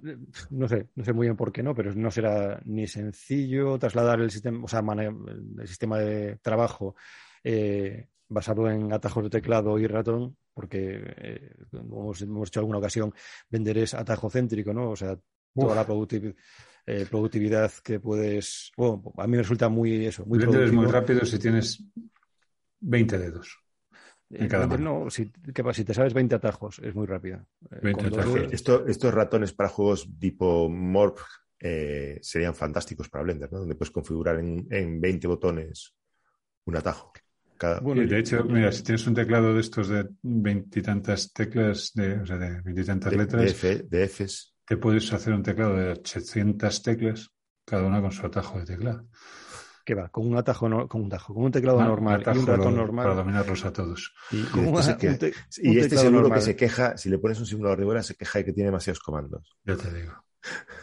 no sé, no sé muy bien por qué no, pero no será ni sencillo trasladar el sistema, o sea, el sistema de trabajo eh, basado en atajos de teclado y ratón, porque eh, como hemos, hecho alguna ocasión, vender es atajo céntrico, ¿no? O sea, toda la productividad eh, productividad que puedes. Bueno, a mí me resulta muy eso. Muy es muy rápido si tienes 20 dedos. En eh, cada no, si, si, te sabes 20 atajos, es muy rápido. Eh, Esto, estos ratones para juegos tipo Morph serían fantásticos para Blender, ¿no? Donde puedes configurar en, en 20 botones un atajo. Bueno, de hecho, mira, si tienes un teclado de estos de veintitantas teclas, de, o sea, de veintitantas letras. De, de Fs te puedes hacer un teclado de 800 teclas, cada una con su atajo de teclado. ¿Qué va? Con un atajo, con un tajo, con un teclado normal y un ratón normal. Para dominarlos a todos. Y, y este seguro que se queja, si le pones un simulador de bola, se queja de que tiene demasiados comandos. Ya te digo.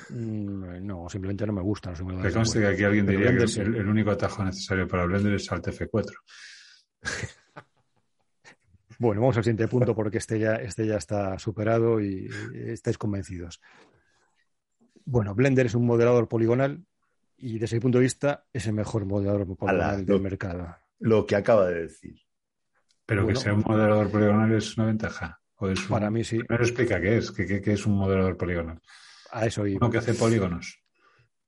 Mm, no, simplemente no me gustan los simuladores. Te conste que aquí alguien diría que el, el, único atajo necesario para Blender es Alt F4. Bueno, vamos al siguiente punto porque este ya, este ya está superado y estáis convencidos. Bueno, Blender es un modelador poligonal y desde mi punto de vista es el mejor modelador poligonal del mercado. Lo que acaba de decir. Pero que sea un modelador poligonal es una ventaja. Para mí sí. Pero explica qué es, qué, qué, es un modelador poligonal. A eso Uno que hace polígonos.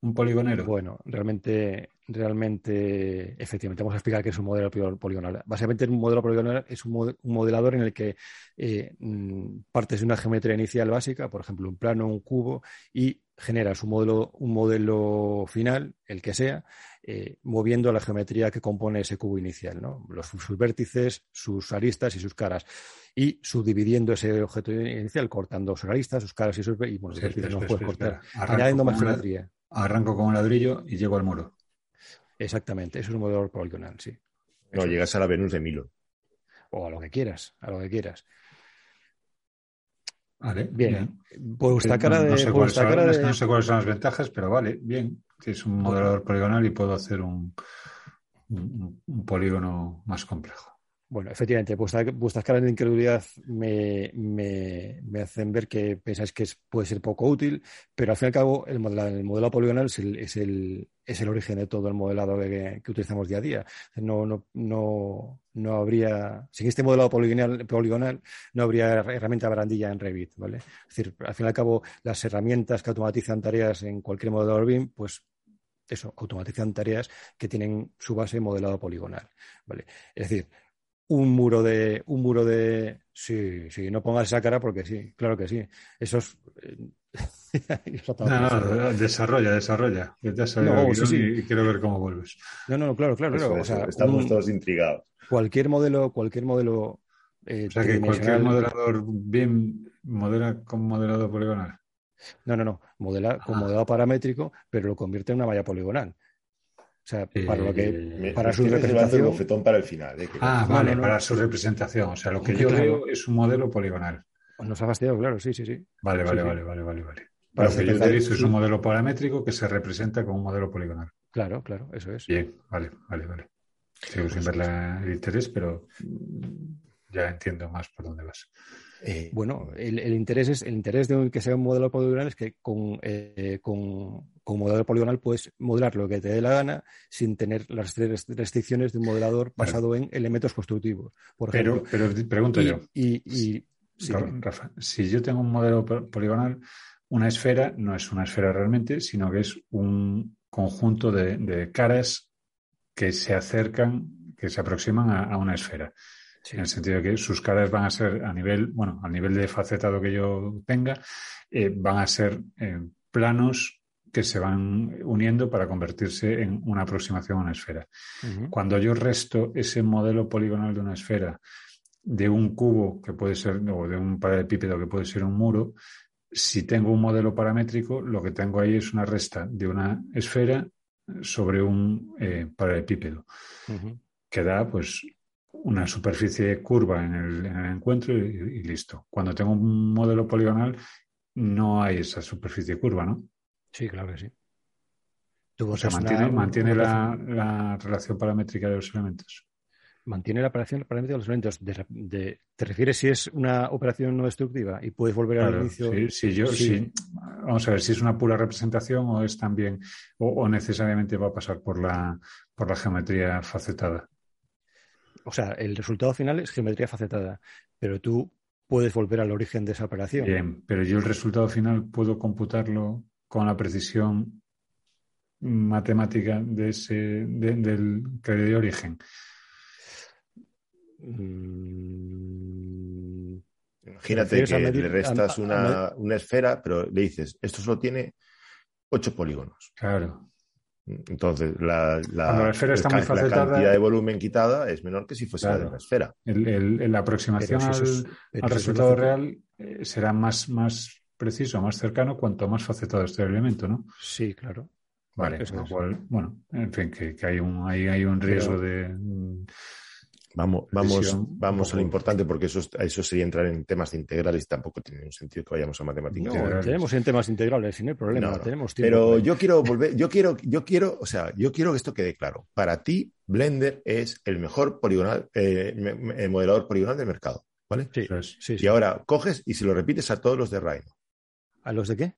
Un poligonero. Bueno, realmente realmente, efectivamente, vamos a explicar qué es un modelo poligonal. Básicamente, un modelo poligonal es un, modelador en el que eh, mm, partes de una geometría inicial básica, por ejemplo, un plano, un cubo, y generas un modelo, un modelo final, el que sea, eh, moviendo la geometría que compone ese cubo inicial, ¿no? Los, sus vértices, sus aristas y sus caras. Y subdividiendo ese objeto inicial, cortando sus aristas, sus caras y sus y bueno, vértices no puedes cortar, añadiendo más geometría. Arranco con un ladrillo y llego al muro. Exactamente, eso es un modelo poligonal, sí. No, llegas a la Venus de Milo. O a lo que quieras, a lo que quieras. Vale, bien. Pues esta cara de. No sé, cuáles son, las ventajas, pero vale, bien. es un modelador poligonal y puedo hacer un polígono más complejo. Bueno, efectivamente, vuestras caras de incredulidad me, hacen ver que pensáis que puede ser poco útil, pero al fin y al cabo el, modelo poligonal es el, es, el, origen de todo el modelado que, utilizamos día a día. No, no, no, no habría, sin este poligonal, poligonal no habría herramienta barandilla en Revit, ¿vale? Es decir, al fin y al cabo las herramientas que automatizan tareas en cualquier modelador BIM, pues eso, automatizan tareas que tienen su base modelado poligonal, ¿vale? Es decir, un muro de un muro de sí sí no pongas esa cara porque sí claro que sí. Eso es no, desarrolla desarrolla. No, sí, y quiero ver cómo vuelves. No no claro claro, estamos todos intrigados. cualquier modelo cualquier modelo eh, o sea que cualquier modelador bien modela con modelado poligonal. No no no modela con ah. modelado paramétrico pero lo convierte en una malla poligonal o sea, para lo que eh, para su representación. para el final. ¿eh? ah, vale, para su representación. O sea, lo que yo veo es un modelo poligonal. Nos ha fastidiado, claro, sí, sí, sí. Vale, vale, vale, vale, vale, vale. Para lo que yo utilizo es un modelo paramétrico que se representa con un modelo poligonal. Claro, claro, eso es. Bien, vale, vale, vale. Sigo sin ver el interés, pero ya entiendo más por dónde vas. Eh, bueno, el, interés es el interés de que sea un modelo poligonal es que con, eh, con, con, modelo poligonal puedes modelar lo que te dé la gana sin tener las restricciones de un modelador basado en elementos constructivos. Por pero, pero pregunto yo. Y, Rafa, si yo tengo un modelo poligonal, una esfera no es una esfera realmente, sino que es un conjunto de, caras que se acercan, que se aproximan a una esfera. En el sentido de que sus caras van a ser a nivel, bueno, a nivel de facetado que yo tenga, eh, van a ser eh, planos que se van uniendo para convertirse en una aproximación a una esfera. Cuando yo resto ese modelo poligonal de una esfera de un cubo que puede ser, o de un paralelepípedo que puede ser un muro, si tengo un modelo paramétrico, lo que tengo ahí es una resta de una esfera sobre un eh, paralelepípedo, que da pues una superficie curva en el, encuentro y, listo. Cuando tengo un modelo poligonal, no hay esa superficie curva, ¿no? Sí, claro que sí. o sea, mantiene, mantiene la, relación paramétrica de los elementos. Mantiene la relación paramétrica de los elementos. ¿Te refieres si es una operación no destructiva y puedes volver al inicio? Sí, yo, sí. Vamos a ver si es una pura representación o es también, o, necesariamente va a pasar por la, por la geometría facetada o sea, el resultado final es geometría facetada, pero tú puedes volver al origen de esa operación. Bien, pero yo el resultado final puedo computarlo con la precisión matemática de ese, del que de origen. Mm, Imagínate que le restas una, una, esfera, pero le dices, esto solo tiene ocho polígonos. Claro. Entonces, la, la, cantidad de volumen quitada es menor que si fuese la esfera. la aproximación al, resultado real eh, será más, más preciso, más cercano, cuanto más facetado esté el elemento, ¿no? Sí, claro. Vale, bueno, en fin, que, hay, un, hay, hay un riesgo de Vamos, vamos, vamos a lo importante porque eso, eso sería entrar en temas de integrales y tampoco tiene un sentido que vayamos a matemáticas. No, tenemos en temas integrales, sin el problema. Tenemos Pero yo quiero volver, yo quiero, yo quiero, o sea, yo quiero que esto quede claro. Para ti, Blender es el mejor poligonal, eh, el modelador poligonal del mercado. ¿Vale? Sí, sí, Y ahora coges y se lo repites a todos los de Rhino. ¿A los de qué?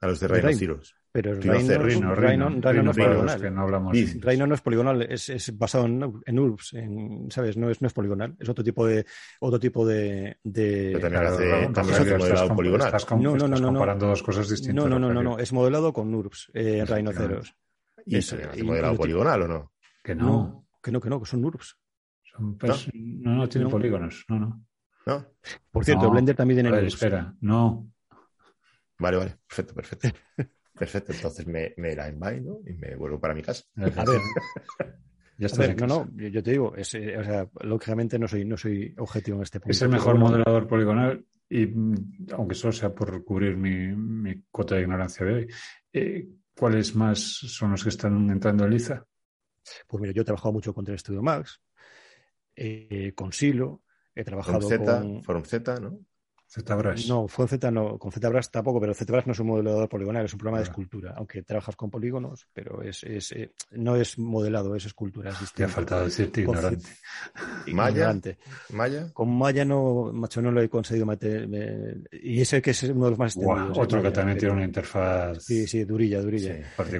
A los de Rhino pero Rhino, Rhino, no es poligonal. No hablamos Rhino no es poligonal, es, es basado en, en URBS, en, ¿sabes? No es, no es poligonal, es otro tipo de otro tipo de. de... Pero también hace, también modelado poligonal. Estás, no, no, no, no, comparando dos cosas distintas. No, no, no, no, no, es modelado con URBS, eh, rinoceros. ¿Y es, hace modelado poligonal o no? Que no. Que no, que no, que son URBS. Son, pues, ¿No? no, tienen polígonos, no, no. ¿No? Por cierto, Blender también tiene. espera, no. Vale, vale, perfecto, perfecto. Perfecto, entonces me, me la envaino y me vuelvo para mi casa. A ver, ya está. no, no, yo te digo, es, eh, o sea, lógicamente no soy, no soy objetivo en este punto. Es el mejor modelador poligonal y mm, aunque solo sea por cubrir mi, mi cuota de ignorancia de hoy, eh, ¿cuáles más son los que están entrando en Liza? Pues mira, yo he trabajado mucho con Studio Max, eh, con Silo, he trabajado con... Forum Z, ¿no? ZBrush. No, fue Z no, con ZBrush tampoco, pero ZBrush no es un modelador poligonal, es un programa de escultura, aunque trabajas con polígonos, pero es, es eh, no es modelado, es escultura. Es Te ha faltado decirte ignorante. Maya. Maya. Con Maya no, macho, no lo he conseguido meter. y ese que es uno de los más extendidos. otro que también tiene una interfaz. Sí, sí, durilla, durilla.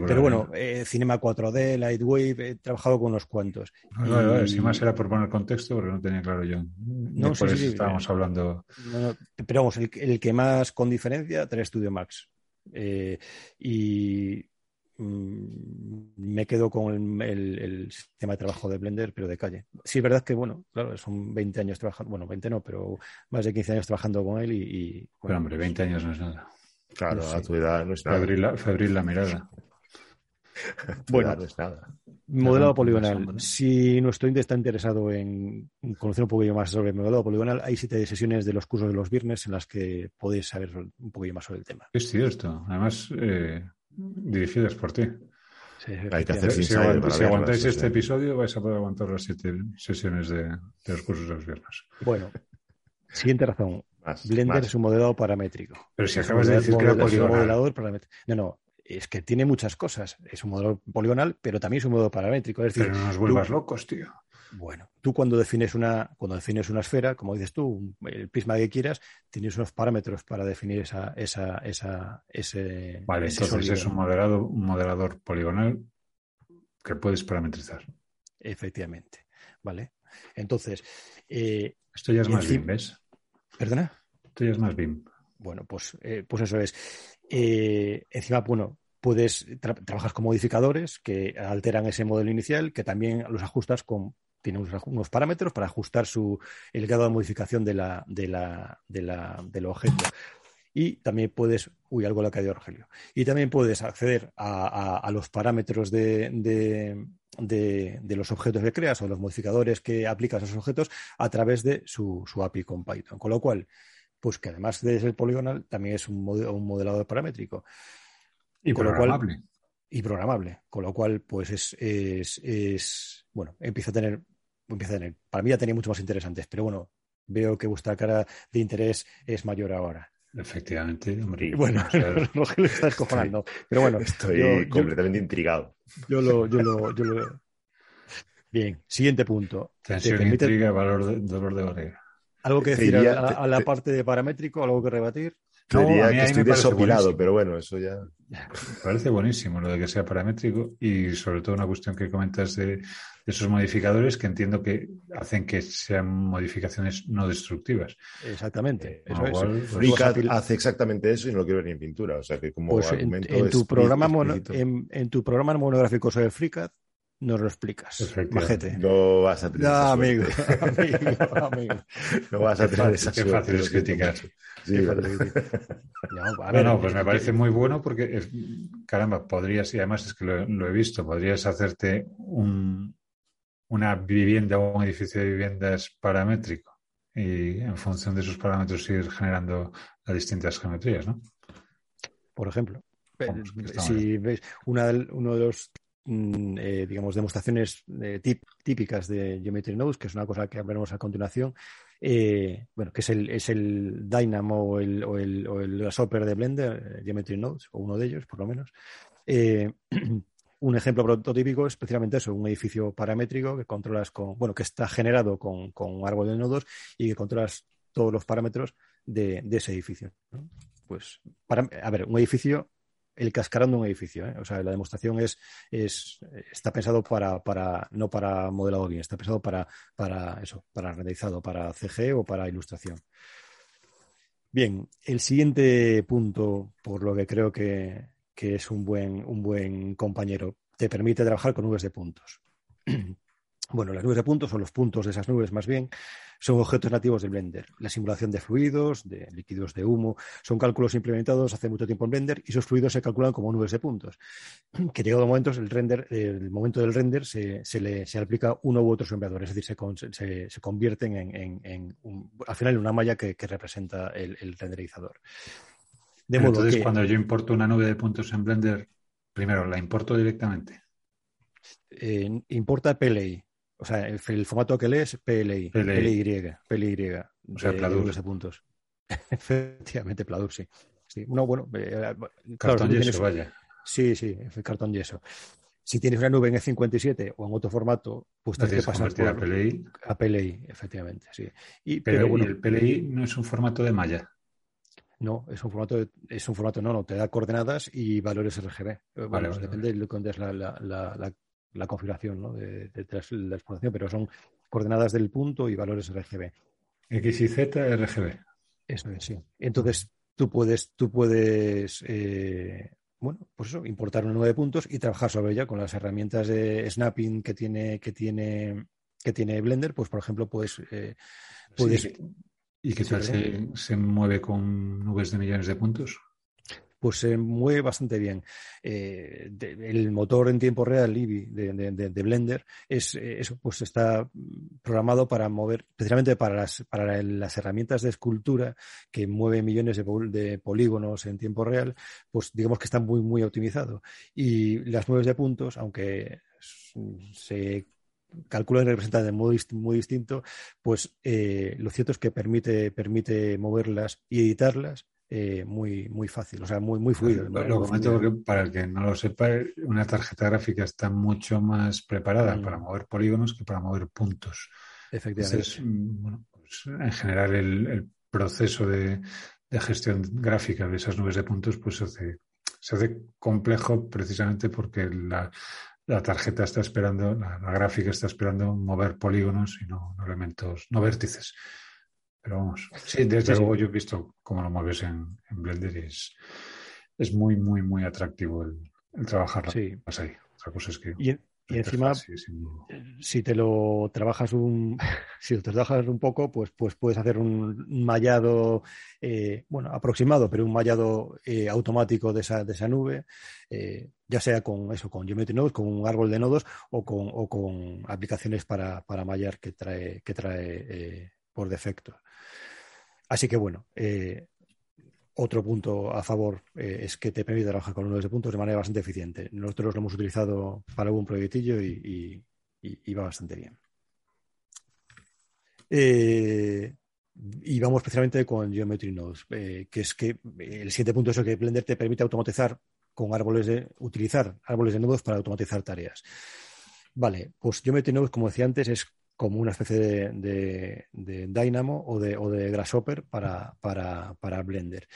pero bueno, eh, Cinema 4D, Lightwave, he trabajado con unos cuantos. No, si más era por poner contexto, porque no tenía claro yo. No, sí, sí, estábamos hablando. Pero vamos, el, que más con diferencia, trae Studio Max. Eh, y mm, me quedo con el, sistema de trabajo de Blender, pero de calle. Sí, es verdad que, bueno, claro, son 20 años trabajando, bueno, 20 no, pero más de 15 años trabajando con él y... pero hombre, 20 años no es nada. Claro, a tu edad no es nada. Febril la, mirada. bueno, no es nada. Modelado poligonal. Si nuestro índice está interesado en conocer un poquillo más sobre el modelado poligonal, hay siete sesiones de los cursos de los viernes en las que podéis saber un poquillo más sobre el tema. Es cierto. Además, eh, dirigidas por ti. hay que hacer si, aguantáis este episodio, vais a poder aguantar las siete sesiones de, los cursos de los viernes. Bueno, siguiente razón. Blender es un modelado paramétrico. Pero si acabas de decir que era poligonal. paramétrico. No, no, es que tiene muchas cosas. Es un modelo poligonal, pero también es un modelo paramétrico. Es decir, pero no nos vuelvas locos, tío. Bueno, tú cuando defines una, cuando defines una esfera, como dices tú, el prisma que quieras, tienes unos parámetros para definir esa, esa, esa, ese. Vale, entonces es un modelado, un modelador poligonal que puedes parametrizar. Efectivamente. Vale. Entonces. Eh, Esto ya es más BIM, ¿ves? ¿Perdona? Esto ya es más BIM. Bueno, pues, eh, pues eso es. Eh, encima, bueno, puedes trabajar con modificadores que alteran ese modelo inicial, que también los ajustas con tiene unos, parámetros para ajustar su, el grado de modificación de la, de la, de la, del objeto. Y también puedes, uy, algo le ha caído Rogelio. Y también puedes acceder a, a, los parámetros de, de, de, los objetos que creas o los modificadores que aplicas a esos objetos a través de su, su API con Python. Con lo cual, pues que además de ser poligonal, también es un, un modelador paramétrico. Y programable. y programable. Con lo cual, pues es, es, es, bueno, empieza a tener, empieza a tener, para mí ya tenía mucho más interesantes, pero bueno, veo que vuestra cara de interés es mayor ahora. Efectivamente, hombre. bueno, no que lo está. Pero bueno. Estoy completamente intrigado. Yo lo, yo lo, yo lo. Bien, siguiente punto. Tensión, permite... intriga, valor de, dolor de barriga. ¿Algo que decir a, la parte de paramétrico? ¿Algo que rebatir? No, diría que estoy desopilado, pero bueno, eso ya. Me parece buenísimo lo de que sea paramétrico y sobre todo una cuestión que comentas de, esos modificadores que entiendo que hacen que sean modificaciones no destructivas. Exactamente. Eh, FreeCAD hace exactamente eso y no lo quiero ver ni en pintura. O sea que como pues en, tu programa en, en, tu programa monográfico sobre FreeCAD nos lo explicas. Majete. No vas a tener no, amigo, amigo, amigo, No vas a tener esa Qué fácil es criticar. Sí, no, no, pues me parece muy bueno porque, caramba, podrías, y además es que lo, he visto, podrías hacerte un, una vivienda o un edificio de viviendas paramétrico y en función de esos parámetros ir generando las distintas geometrías, ¿no? Por ejemplo, si ves una, uno de los eh, digamos, demostraciones eh, típicas de Geometry Nodes, que es una cosa que hablaremos a continuación, eh, bueno, que es el, es el Dynamo o el, o el, el de Blender, Geometry Nodes, o uno de ellos, por lo menos. un ejemplo prototípico es especialmente eso, un edificio paramétrico que controlas con, bueno, que está generado con, con un árbol de nodos y que controlas todos los parámetros de, ese edificio. Pues, a ver, un edificio el cascarón de un edificio. ¿eh? O sea, la demostración es, es está pensado para, para, no para modelado bien, está pensado para, para eso, para renderizado, para CG o para ilustración. Bien, el siguiente punto, por lo que creo que, que es un buen, un buen compañero, te permite trabajar con nubes de puntos. bueno, las nubes de puntos, o los puntos de esas nubes más bien, son objetos nativos del Blender. La simulación de fluidos, de líquidos de humo, son cálculos implementados hace mucho tiempo en Blender y esos fluidos se calculan como nubes de puntos. Que llegado momentos, el render, el momento del render se, le se aplica uno u otro sombreador, es decir, se, se, convierten en, al final en una malla que, representa el, renderizador. De modo entonces, cuando yo importo una nube de puntos en Blender, primero la importo directamente. Eh, importa PLI. O sea, el, formato que lees es PLI, PLI, PLY. O sea, Pladur. De puntos. Efectivamente, Pladur, sí. sí. No, bueno, eh, cartón yeso, vaya. Sí, sí, cartón yeso. Si tienes una nube en E57 o en otro formato, pues tienes que pasar por a PLI. A PLI, efectivamente, sí. Y, pero, bueno, el PLI no es un formato de malla. No, es un formato, es un formato, no, no, te da coordenadas y valores RGB. Eh, bueno, depende de lo que es la, la, la configuración ¿no? de, la exploración, pero son coordenadas del punto y valores RGB. X y Z RGB. Eso es, sí. Entonces, tú puedes, tú puedes eh, bueno, pues eso, importar una nube de puntos y trabajar sobre ella con las herramientas de snapping que tiene, que tiene, que tiene Blender, pues por ejemplo, pues eh, puedes. ¿Y qué tal se, se, mueve con nubes de millones de puntos? Pues se mueve bastante bien. Eh, el motor en tiempo real, Libby, de, Blender, es eh, eso, pues está programado para mover, especialmente para las, para las herramientas de escultura que mueven millones de, polígonos en tiempo real, pues digamos que está muy, muy optimizado. Y las nubes de puntos, aunque se calculan y representan de modo muy distinto, pues eh, lo cierto es que permite, permite moverlas y editarlas eh, muy, muy fácil, o sea, muy, muy fluido. Lo, comento porque para el que no lo sepa, una tarjeta gráfica está mucho más preparada mm. para mover polígonos que para mover puntos. Efectivamente. Mm, bueno, pues, en general el, proceso de, gestión gráfica de esas nubes de puntos pues se hace, se hace complejo precisamente porque la, tarjeta está esperando, la, gráfica está esperando mover polígonos y no elementos, no vértices. Pero vamos, sí, desde luego yo he visto cómo lo mueves en, Blender y es, es, muy, muy, muy atractivo el, trabajar sí. ahí. Otra cosa es que... Y, encima, si te lo trabajas un, si te trabajas un poco, pues, pues puedes hacer un mallado, eh, bueno, aproximado, pero un mallado eh, automático de esa, de esa nube, eh, ya sea con eso, con Geometry Nodes, con un árbol de nodos o con, o con aplicaciones para, para mallar que trae, que trae por defecto. Así que bueno, eh, otro punto a favor eh, es que te permite trabajar con uno de puntos de manera bastante eficiente. Nosotros lo hemos utilizado para algún proyectillo y, va bastante bien. Eh, y vamos especialmente con Geometry Nodes, que es que el siguiente punto es que Blender te permite automatizar con árboles de utilizar árboles de nodos para automatizar tareas. Vale, pues Geometry Nodes, como decía antes, es como una especie de, Dynamo o de, Grasshopper para, Blender.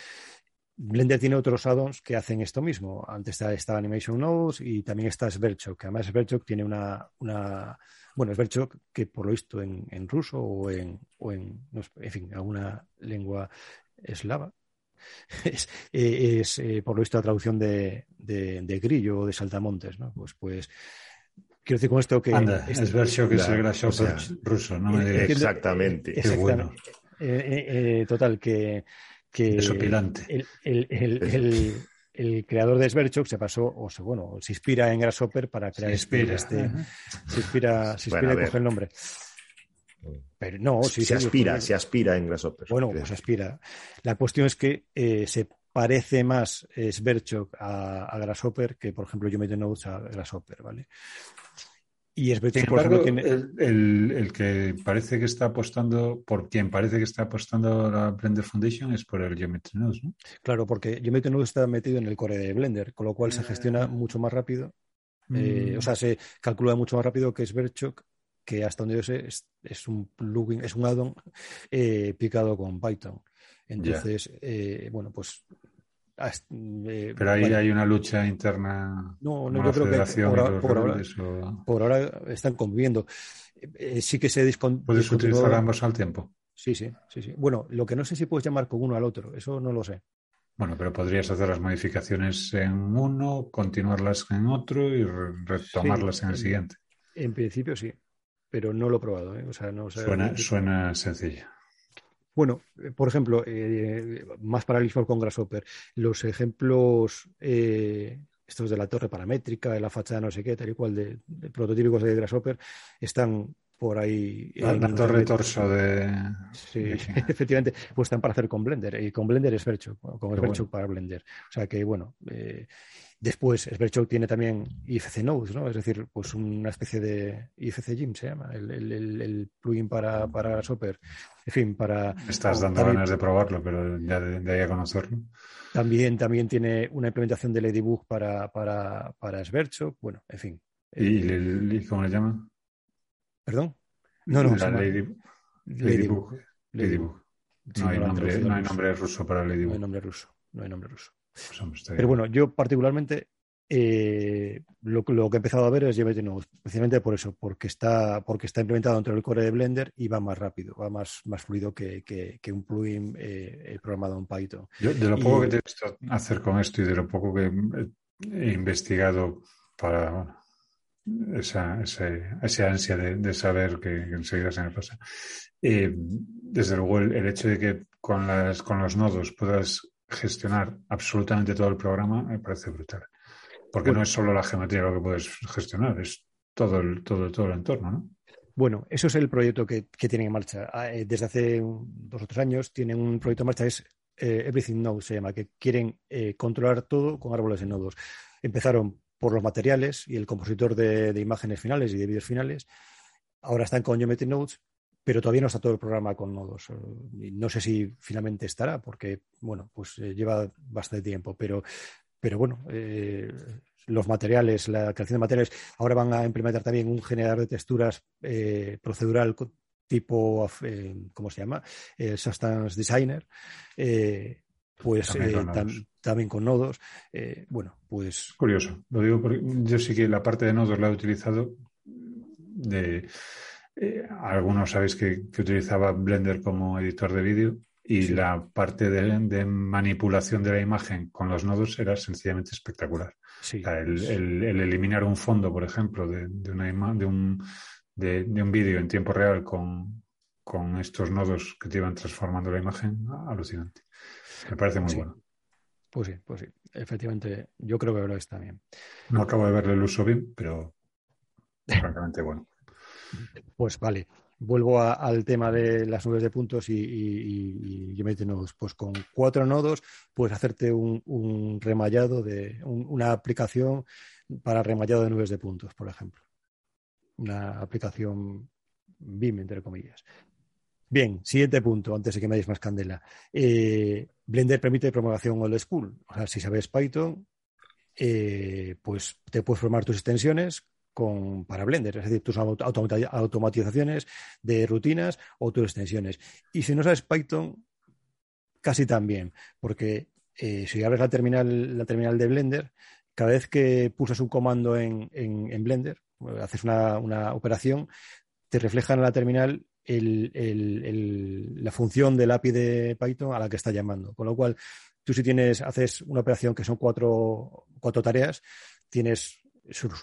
Blender tiene otros add-ons que hacen esto mismo. Antes está, Animation Nodes y también está Sverchok, que además Sverchok tiene una, bueno, Sverchok que por lo visto en, ruso o en, en, fin, alguna lengua eslava, es, es eh, por lo visto la traducción de, de, grillo o de saltamontes, ¿no? Pues, pues Quiero decir con esto que... Anda, este, es que es el grasshopper ruso, no me digas. Exactamente. Qué bueno. Eh, eh, eh, total, que... que Desopilante. El, el, el, creador de Sverchok se pasó, o sea, bueno, se inspira en Grasshopper para crear se este, inspira. este... Se inspira, se inspira bueno, coger el nombre. Pero no, sí, se aspira, se aspira en Grasshopper. Bueno, pues aspira. La cuestión es que se parece más Sverchok a, a, Grasshopper que, por ejemplo, yo me Notes a Grasshopper, ¿vale? Y es Sin embargo, tiene... el, que parece que está apostando, por quien parece que está apostando la Blender Foundation es por el Geometry Nodes, ¿no? Claro, porque Geometry Nodes está metido en el core de Blender, con lo cual se ah. gestiona mucho más rápido. Eh, mm. o sea, se calcula mucho más rápido que Sverchok, que hasta donde yo sé es, un plugin, es un add-on eh, picado con Python. Entonces, eh, bueno, pues eh, Pero ahí hay una lucha interna. No, no yo creo que por, ahora, están conviviendo. Eh, sí que se ¿Puedes utilizar ambos al tiempo? Sí, sí, sí, sí. Bueno, lo que no sé si puedes llamar con uno al otro, eso no lo sé. Bueno, pero podrías hacer las modificaciones en uno, continuarlas en otro y retomarlas en el siguiente. En principio sí, pero no lo he probado. ¿eh? O sea, no, suena, suena sencilla. Bueno, eh, por ejemplo, eh, más paralelismo con Grasshopper, los ejemplos eh, estos de la torre paramétrica, de la fachada no sé qué, tal y cual, de, prototípicos de Grasshopper, están por ahí. La, torre torso de. Sí, efectivamente, pues están para hacer con Blender. Y con Blender es Verchuk, con Verchuk para Blender. O sea que, bueno, Después, Sberchok tiene también IFC Nodes, ¿no? Es decir, pues una especie de IFC Gym se llama, el, plugin para, para Grasshopper. En fin, para... Estás dando ganas de probarlo, pero ya de, ahí a conocerlo. También, también tiene una implementación de Ladybug para, para, para Sberchok. Bueno, en fin. ¿Y, eh, cómo le llaman? ¿Perdón? No, no. Ladybug. Ladybug. Ladybug. No, hay nombre, no hay nombre ruso para Ladybug. No hay nombre ruso. No hay nombre ruso. Pues Pero bueno, yo particularmente eh, lo, que he empezado a ver es Geometry Nodes, especialmente por eso, porque está, porque está implementado dentro del core de Blender y va más rápido, va más, más fluido que, un plugin eh, programado en Python. de lo poco que te he visto hacer con esto y de lo poco que he investigado para esa, esa, ansia de, saber que, enseguida se me pasa, eh, desde luego el, el, hecho de que con, las, con los nodos puedas gestionar absolutamente todo el programa me parece brutal. Porque no es solo la geometría lo que puedes gestionar, es todo el, todo, todo el entorno, ¿no? Bueno, eso es el proyecto que, tienen en marcha. Ah, eh, desde hace dos o tres años tienen un proyecto en marcha, es eh, Everything Node, se llama, que quieren eh, controlar todo con árboles de nodos. Empezaron por los materiales y el compositor de, imágenes finales y de vídeos finales. Ahora están con Geometry Nodes pero todavía no está todo el programa con nodos. No sé si finalmente estará, porque, bueno, pues eh, lleva bastante tiempo, pero, pero bueno, eh, los materiales, la creación de materiales, ahora van a implementar también un generador de texturas eh, procedural tipo, ¿cómo se llama? Substance Designer. pues también con, nodos. bueno, pues. Curioso. Lo digo porque yo sí que la parte de nodos la he utilizado de eh, algunos sabéis que, utilizaba Blender como editor de vídeo y la parte de, manipulación de la imagen con los nodos era sencillamente espectacular. el, eliminar un fondo, por ejemplo, de, una de un, de, un vídeo en tiempo real con, estos nodos que te iban transformando la imagen, alucinante. Me parece muy bueno. Pues sí, pues sí. Efectivamente, yo creo que lo está bien. No acabo de verle el uso bien, pero francamente bueno. Pues vale, vuelvo al tema de las nubes de puntos y, y, y, nodos. Pues con cuatro nodos puedes hacerte un, remallado de una aplicación para remallado de nubes de puntos, por ejemplo. Una aplicación BIM, entre comillas. Bien, siguiente punto, antes de que me deis más candela. Eh, Blender permite programación old school. O sea, si sabes Python, eh, pues te puedes formar tus extensiones con, para Blender, es decir, tus automatizaciones de rutinas o tus extensiones. Y si no sabes Python, casi también, porque eh, si abres la terminal, la terminal de Blender, cada vez que pulsas un comando en, Blender, haces una, operación, te refleja en la terminal la función del API de Python a la que está llamando. Con lo cual, tú si tienes, haces una operación que son cuatro, cuatro tareas, tienes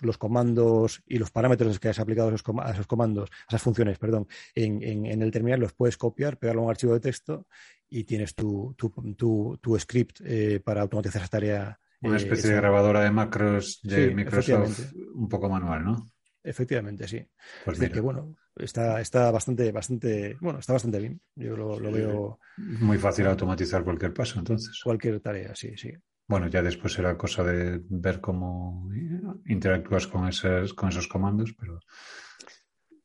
los comandos y los parámetros que has aplicado a esos, comandos, a esas funciones, perdón, en, el terminal los puedes copiar, pegarlo a un archivo de texto y tienes tu, script eh, para automatizar esa tarea. Una eh, especie de grabadora de macros de Microsoft un poco manual, ¿no? Efectivamente, sí. Pues que bueno, está, está bastante, bastante, bueno, está bastante bien. Yo lo, lo veo. Muy fácil automatizar cualquier paso, entonces. Cualquier tarea, sí, sí. Bueno, ya después será cosa de ver cómo interactúas con, esos, con esos comandos, pero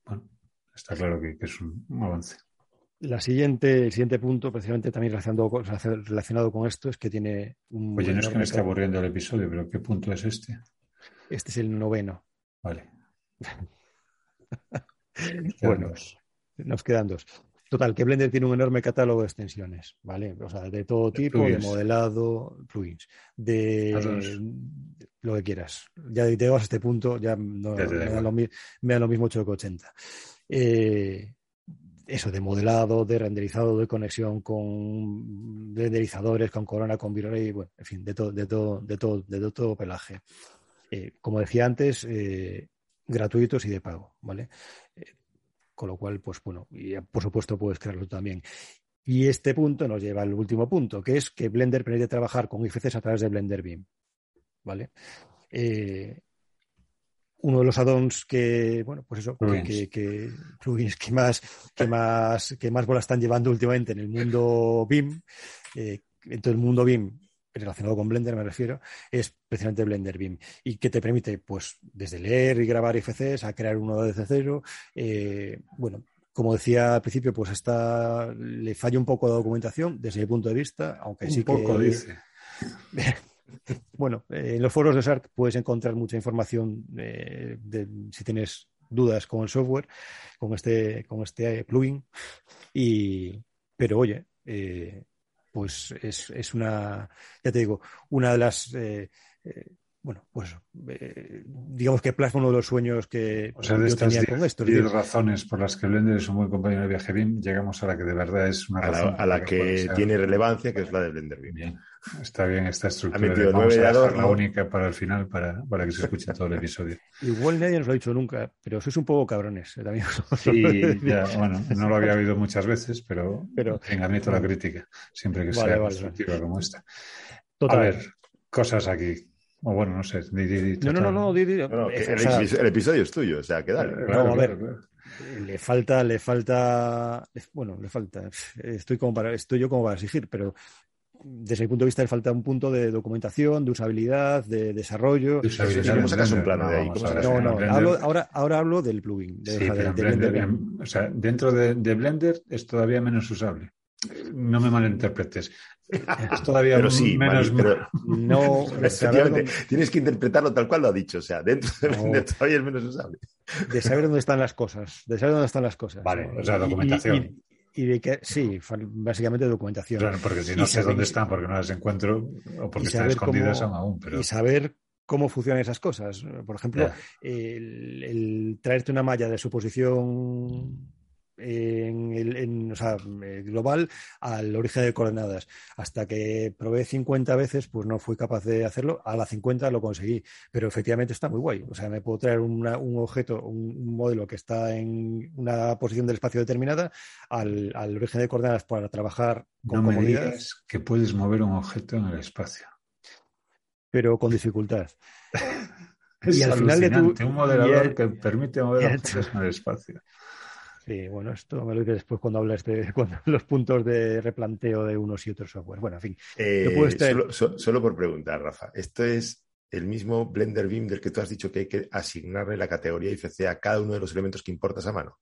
bueno, está claro que, es un, avance. La siguiente, el siguiente punto, precisamente también relacionado, relacionado con esto, es que tiene un. Oye, no es que me esté aburriendo el episodio, pero ¿qué punto es este? Este es el noveno. Vale. bueno, nos quedan dos. Total, que Blender tiene un enorme catálogo de extensiones, ¿vale? O sea, de todo tipo, de modelado, plugins, de, lo que quieras. Ya llegas a este punto, ya no, me, da lo, mismo 8 que 80. Eh, eso, de modelado, de renderizado, de conexión con renderizadores, con Corona, con V-Ray, bueno, en fin, de todo, de todo, de todo, de todo, pelaje. Eh, como decía antes, eh, gratuitos y de pago, ¿vale? Con lo cual, pues bueno, y por supuesto puedes crearlo también. Y este punto nos lleva al último punto, que es que Blender permite trabajar con IFCs a través de Blender Beam. ¿Vale? Eh, uno de los add-ons que, bueno, pues eso, que, que, que, más, que más, que más bola están llevando últimamente en el mundo BIM, eh, en todo el mundo BIM, relacionado con Blender me refiero, es precisamente Blender BIM y que te permite, pues, desde leer y grabar IFCs a crear uno desde cero. Eh, bueno, como decía al principio, pues está, le falla un poco de documentación desde mi punto de vista, aunque sí poco dice. bueno, en los foros de SARC puedes encontrar mucha información de, si tienes dudas con el software, con este, con este plugin. Y, pero oye, eh, pues es, es, una, ya te digo, una de las, eh, eh, bueno, pues eh, digamos que plasma uno de los sueños que o sea, de yo tenía con esto. Diez razones por las que Blender es un buen compañero de viaje BIM, llegamos a la que de verdad es una razón. A la, que tiene relevancia, que es la de Blender BIM. Está bien esta estructura. De, vamos a la única para el final, para, para que se escuche todo el episodio. Igual nadie nos lo ha dicho nunca, pero sois un poco cabrones. Eh, sí, ya, bueno, no lo había habido muchas veces, pero, pero venga, admito la crítica, siempre que sea constructiva como esta. A ver, cosas aquí. O bueno, no sé. no, no, no, no, el, episodio es tuyo, o sea, que dale. a ver. Le falta, le falta, bueno, le falta. Estoy como para, estoy yo como para exigir, pero desde mi punto de vista le falta un punto de documentación, de usabilidad, de desarrollo. De usabilidad, ¿Cómo sacas un plano de ahí? No, no, hablo, ahora, ahora hablo del plugin. De, Blender, o sea, dentro de, Blender es todavía menos usable. No me malinterpretes. Es todavía pero sí, menos. pero no, efectivamente, tienes que interpretarlo tal cual lo ha dicho. O sea, dentro de Blender todavía es menos usable. De saber dónde están las cosas. De saber dónde están las cosas. Vale, o sea, documentación. Y de que, sí, básicamente documentación. Claro, porque si no sé dónde están, porque no las encuentro, o porque están escondidas aún. Pero... Y saber cómo funcionan esas cosas. Por ejemplo, el, traerte una malla de suposición en el, en, o sea, eh, global al origen de coordenadas. Hasta que probé 50 veces, pues no fui capaz de hacerlo. A la 50 lo conseguí, pero efectivamente está muy guay. O sea, me puedo traer un objeto, un, modelo que está en una posición del espacio determinada al, origen de coordenadas para trabajar con no me que puedes mover un objeto en el espacio. Pero con dificultad. y al final de tu, un modelador que permite mover objetos en el espacio. Sí, bueno, esto me lo dices después cuando hablas de los puntos de replanteo de unos y otros software. Bueno, en fin. Eh, solo, por preguntar, Rafa, ¿esto es el mismo Blender Beam del que tú has dicho que hay que asignarle la categoría IFC a cada uno de los elementos que importas a mano?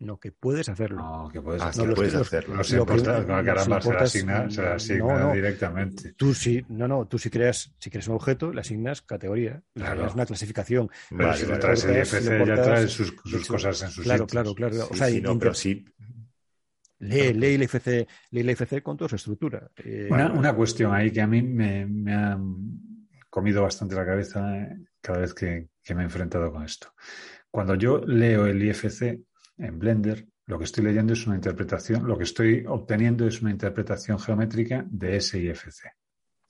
No, que puedes hacerlo. No, que puedes, ah, hacerlo. puedes hacerlo. No se importa, caramba, se asigna, se asigna directamente. Tú sí, no, no, tú si creas, si creas un objeto, le asignas categoría, le asignas una clasificación. Pero si le traes el IFC, ya trae sus, sus cosas en sus Claro, claro, claro. o sea, no, pero sí. Lee, lee, el IFC, lee el IFC con toda su estructura. Eh, una, una, cuestión ahí que a mí me, me, ha comido bastante la cabeza eh, cada vez que, que me he enfrentado con esto. Cuando yo leo el IFC, en Blender, lo que estoy leyendo es una interpretación, lo que estoy obteniendo es una interpretación geométrica de ese IFC,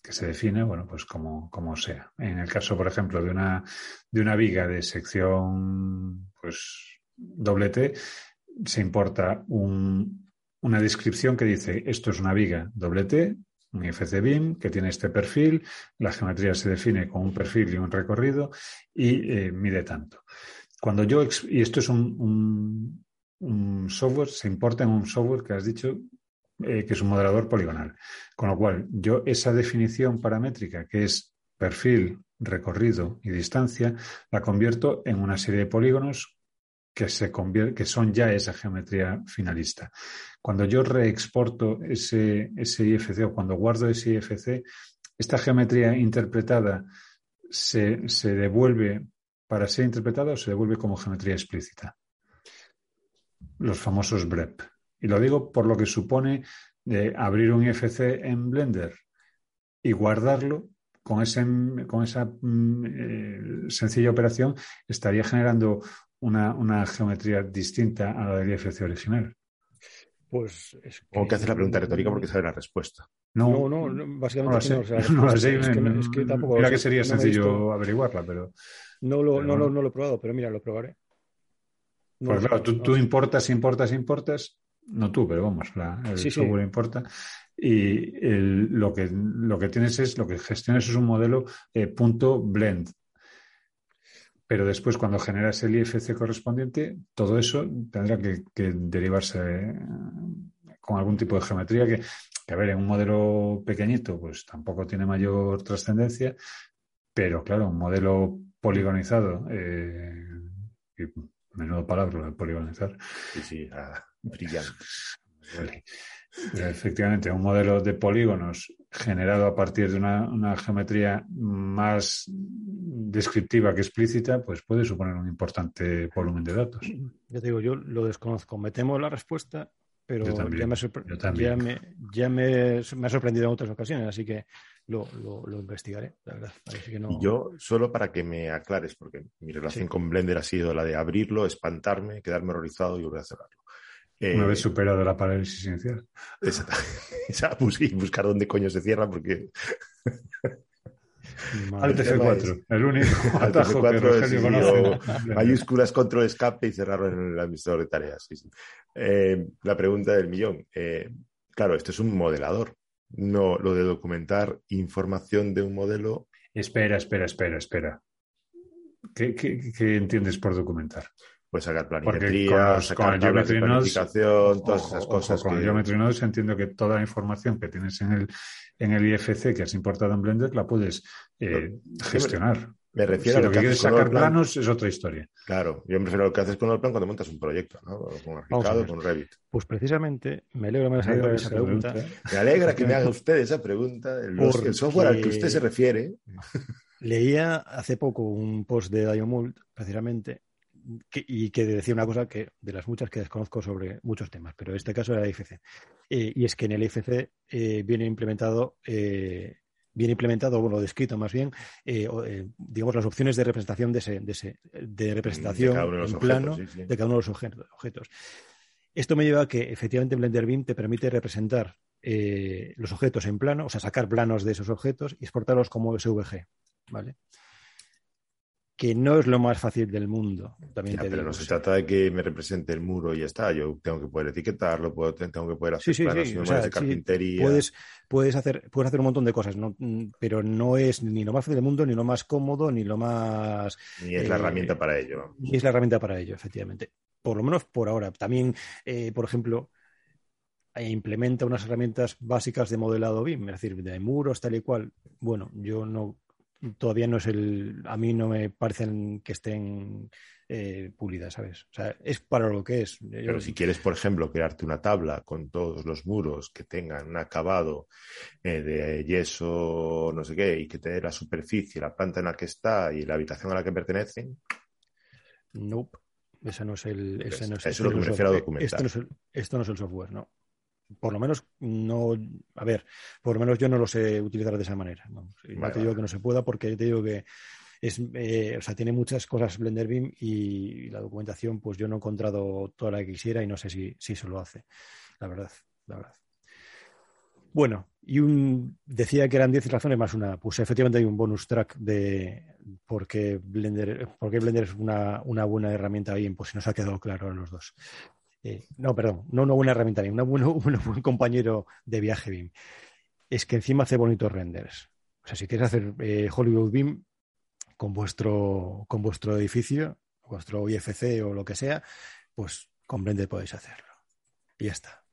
que se define, bueno, pues como, como sea. En el caso, por ejemplo, de una, de una viga de sección, pues, doble T, se importa un, una descripción que dice, esto es una viga doble T, un IFC BIM que tiene este perfil, la geometría se define con un perfil y un recorrido y eh, mide tanto. Cuando yo, y esto es un, software, se importa en un software que has dicho eh, que es un moderador poligonal. Con lo cual, yo esa definición paramétrica, que es perfil, recorrido y distancia, la convierto en una serie de polígonos que, se que son ya esa geometría finalista. Cuando yo reexporto ese, ese IFC o cuando guardo ese IFC, esta geometría interpretada se, se devuelve para ser interpretado se devuelve como geometría explícita. Los famosos BREP. Y lo digo por lo que supone de abrir un IFC en Blender y guardarlo con, ese, con esa mm, eh, sencilla operación estaría generando una, geometría distinta a la del IFC original. Pues es que... O que hacer la pregunta retórica porque sabe la respuesta. No, no, básicamente no, no, sé, es, que, tampoco mira que sería sencillo averiguarla, pero no lo, no, lo, no lo he probado, pero mira, lo probaré. pues claro, tú, importas, importas, importas, no tú, pero vamos, la, el software importa. Y lo, que, lo que tienes es, lo que gestionas es un modelo eh, punto blend. Pero después, cuando generas el IFC correspondiente, todo eso tendrá que, derivarse eh, con algún tipo de geometría que, que, a ver, en un modelo pequeñito, pues tampoco tiene mayor trascendencia, pero claro, un modelo poligonizado. Eh, menudo palabra, poligonizar. Sí, sí, brillante. Efectivamente, un modelo de polígonos generado a partir de una, geometría más descriptiva que explícita, pues puede suponer un importante volumen de datos. Ya te digo, yo lo desconozco. Metemos la respuesta, pero ya, me, ya, me, ya me, me, ha sorprendido en otras ocasiones, así que lo, lo, investigaré, la verdad. yo, solo para que me aclares, porque mi relación con Blender ha sido la de abrirlo, espantarme, quedarme horrorizado y volver a cerrarlo. Una vez eh, superado la parálisis inicial. Exacto. buscar dónde coño se cierra, porque. Alt F4, el único atajo que Rogelio conoce. Mayúsculas, control, escape y cerrarlo en el administrador de tareas. Eh, la pregunta del millón. Eh, claro, esto es un modelador. No, lo de documentar información de un modelo. Espera, espera, espera, espera. ¿Qué, entiendes por documentar? Puedes sacar planimetría, sacar con planificación, todas esas cosas. con el Geometry Nodes entiendo que toda la información que tienes en el, en el IFC que has importado en Blender la puedes eh, gestionar. Me refiero si a lo que, quieres sacar planos es otra historia. Claro, yo me refiero a lo que haces con el plan cuando montas un proyecto, ¿no? Con Archicad con Revit. Pues precisamente, me alegra me esa, esa pregunta. Me alegra que me haga usted esa pregunta. El, el software al que usted se refiere. Leía hace poco un post de Diamond, precisamente, y que decía una cosa que de las muchas que desconozco sobre muchos temas, pero en este caso era el IFC. Eh, y es que en el IFC eh, viene implementado, eh, viene implementado, bueno, descrito más bien, digamos, las opciones de representación de, ese, de, ese, de representación en plano de cada uno de los objetos. Esto me lleva a que efectivamente Blender Beam te permite representar los objetos en plano, o sea, sacar planos de esos objetos y exportarlos como SVG. ¿Vale? Que no es lo más fácil del mundo. También pero no se trata de que me represente el muro y ya está. Yo tengo que poder etiquetarlo, puedo, tengo que poder hacer sí, sí, sí. de carpintería. puedes, puedes, hacer, puedes hacer un montón de cosas, ¿no? pero no es ni lo más fácil del mundo, ni lo más cómodo, ni lo más. Ni es la eh, herramienta para ello. Ni es la herramienta para ello, efectivamente. Por lo menos por ahora. También, eh, por ejemplo, implementa unas herramientas básicas de modelado BIM, es decir, de muros, tal y cual. Bueno, yo no todavía no es el. A mí no me parecen que estén eh, pulidas, ¿sabes? O sea, es para lo que es. Pero si quieres, por ejemplo, crearte una tabla con todos los muros que tengan un acabado eh, de yeso, no sé qué, y que te dé la superficie, la planta en la que está y la habitación a la que pertenecen. Nope. Ese no es el. Ese no es, eso es lo que me refiero a documentar. esto no es el software, no por lo menos no, a ver, por lo menos yo no lo sé utilizar de esa manera. No, te digo que no se pueda porque te digo que es, eh, o sea, tiene muchas cosas Blender Beam y, la documentación, pues yo no he encontrado toda la que quisiera y no sé si, si eso lo hace, la verdad, la verdad. Bueno, y un, decía que eran 10 razones más una. Pues efectivamente hay un bonus track de por qué Blender, porque Blender es una, una buena herramienta bien, pues si nos ha quedado claro a los dos. Eh, no, perdón, no una buena herramienta BIM, un buen compañero de viaje BIM. Es que encima hace bonitos renders. O sea, si quieres hacer eh, Hollywood BIM con vuestro, con vuestro edificio, vuestro IFC o lo que sea, pues con Blender podéis hacerlo. Y ya está.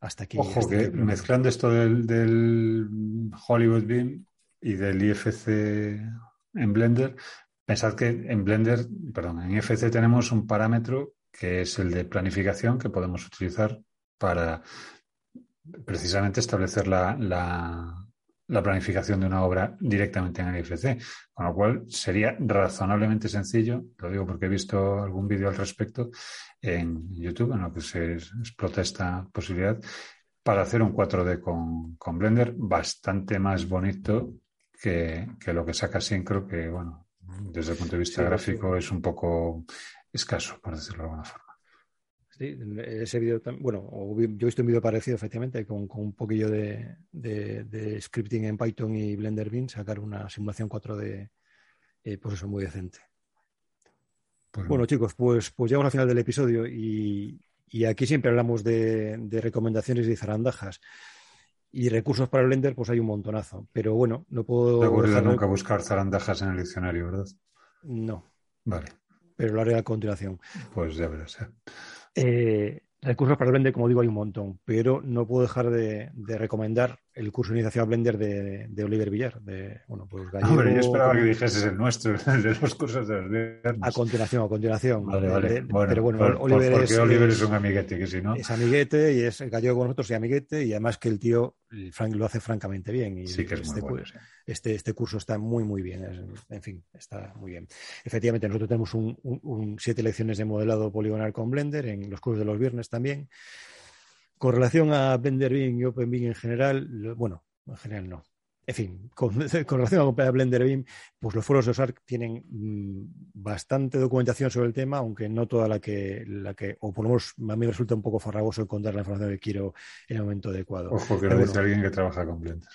Hasta aquí. Ojo que mezclando esto del, del Hollywood BIM y del IFC en Blender, pensad que en Blender, perdón, en IFC tenemos un parámetro que es el de planificación que podemos utilizar para precisamente establecer la, la, planificación de una obra directamente en el IFC, con lo cual sería razonablemente sencillo, lo digo porque he visto algún vídeo al respecto en YouTube en lo que se explota esta posibilidad, para hacer un 4D con, con Blender bastante más bonito que, que, lo que saca Syncro, que bueno, desde el punto de vista gráfico es un poco escaso, por decirlo de alguna forma. Sí, ese vídeo, bueno, yo he visto un vídeo parecido, efectivamente, con, un poquillo de, scripting en Python y Blender Bean, sacar una simulación 4D, eh, pues eso, muy decente. Pues bueno, chicos, pues, pues llegamos al final del episodio y, aquí siempre hablamos de, recomendaciones y zarandajas. Y recursos para Blender, pues hay un montonazo. Pero bueno, no puedo. No te nunca buscar zarandajas en el diccionario, ¿verdad? No. Vale pero lo haré a continuación. Pues ya verás. ¿eh? Eh, recursos para Blender, como digo, hay un montón, pero no puedo dejar de, recomendar el curso de iniciación a Blender de, Oliver Villar. De, bueno, pues yo esperaba que dijeses el nuestro, el de los cursos de los viernes. A continuación, a continuación. Vale, vale. pero bueno, Oliver, porque es, Oliver es, un amiguete, que si no. Es amiguete y es gallego con nosotros y amiguete, y además que el tío Frank lo hace francamente bien. Y sí, que es muy este bueno, este, este curso está muy, muy bien. en fin, está muy bien. Efectivamente, nosotros tenemos un, siete lecciones de modelado poligonal con Blender en los cursos de los viernes también. Con relación a Blender Beam y OpenBeam en general, bueno, en general no. En fin, con, relación a Blender Beam, pues los foros de OSARC tienen mm, bastante documentación sobre el tema, aunque no toda la que, la que, o por lo menos a mí me resulta un poco farragoso encontrar la información que quiero en el momento adecuado. Ojo, que lo dice alguien que trabaja con Blender.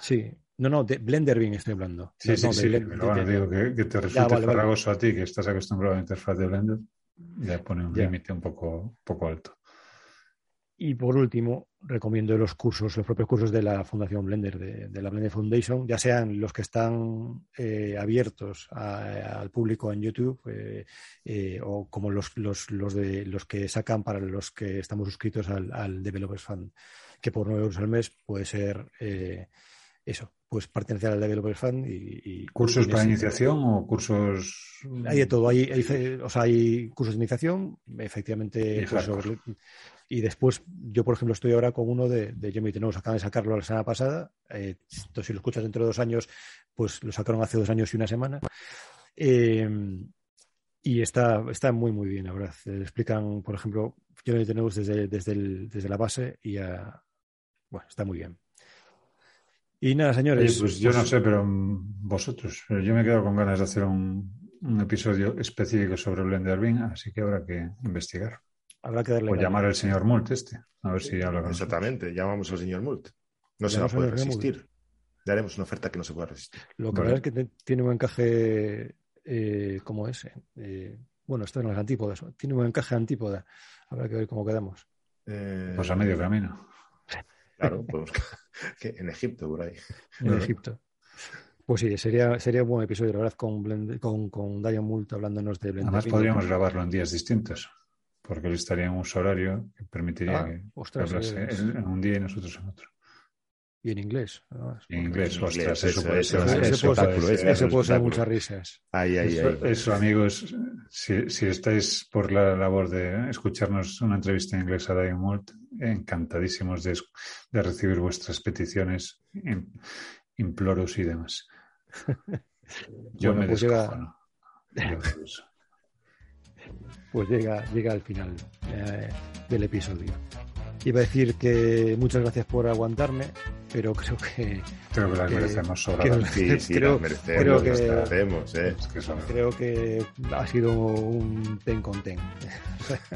Sí, no, no, de Blender Beam estoy hablando. Sí, sí, sí, pero bueno, digo que, te resulta farragoso a ti, que estás acostumbrado a la interfaz de Blender, ya pone un límite un poco, poco alto. Y por último, recomiendo los cursos, los propios cursos de la Fundación Blender, de, la Blender Foundation, ya sean los que están eh, abiertos al público en YouTube eh, eh, o como los, los, los, de, los que sacan para los que estamos suscritos al, al Developers Fund, que por 9 euros al mes puede ser eso, pues pertenecer al Developers Fund y... ¿Cursos para iniciación o cursos...? Hay de todo, hay, o sea, hay cursos de iniciación, efectivamente, pues, y después, yo por ejemplo estoy ahora con uno de, de Jamie Tenemos, acaban de sacarlo la semana pasada. Eh, entonces, si lo escuchas dentro de dos años, pues lo sacaron hace dos años y una semana. Eh, y está, está muy, muy bien, la verdad. Eh, explican, por ejemplo, Jamie Tenemos desde, desde, desde la base y bueno, está muy bien. Y nada, señores. pues yo no pues sé, pero vosotros, yo me quedo con ganas de hacer un, un episodio específico sobre Blender Bean, así que habrá que investigar. Habrá que darle. O llamar al señor Mult este, a ver si habla con Exactamente, llamamos al señor Mult. No se va a poder resistir. Le haremos una oferta que no se pueda resistir. Lo que vale. es que tiene un encaje eh, como ese. Eh, bueno, esto no es antípodas. Tiene un encaje antípoda. Habrá que ver cómo quedamos. Eh... Pues a medio camino. Claro, pues en Egipto, por ahí. En Egipto. Pues sí, sería, sería un buen episodio, la verdad, con, con, con Diane Mult hablándonos de Blender. Además, podríamos grabarlo en días distintos porque él estaría en un horario que permitiría ah, que ostras, en un día y nosotros en otro. Y en inglés. En inglés, ostras, eso, puede ser eso, puede ser muchas risas. eso, amigos, si, si, estáis por la labor de escucharnos una entrevista en inglés a Mult, encantadísimos de, de, recibir vuestras peticiones, imploros y demás. Yo me pues descojo, pues llega, llega al final eh, del episodio. Iba a decir que muchas gracias por aguantarme, pero creo que. Creo que las merecemos sobradamente. Sí, sí, creo, merecemos, creo que, hacemos, ¿eh? creo que ha sido un ten con ten.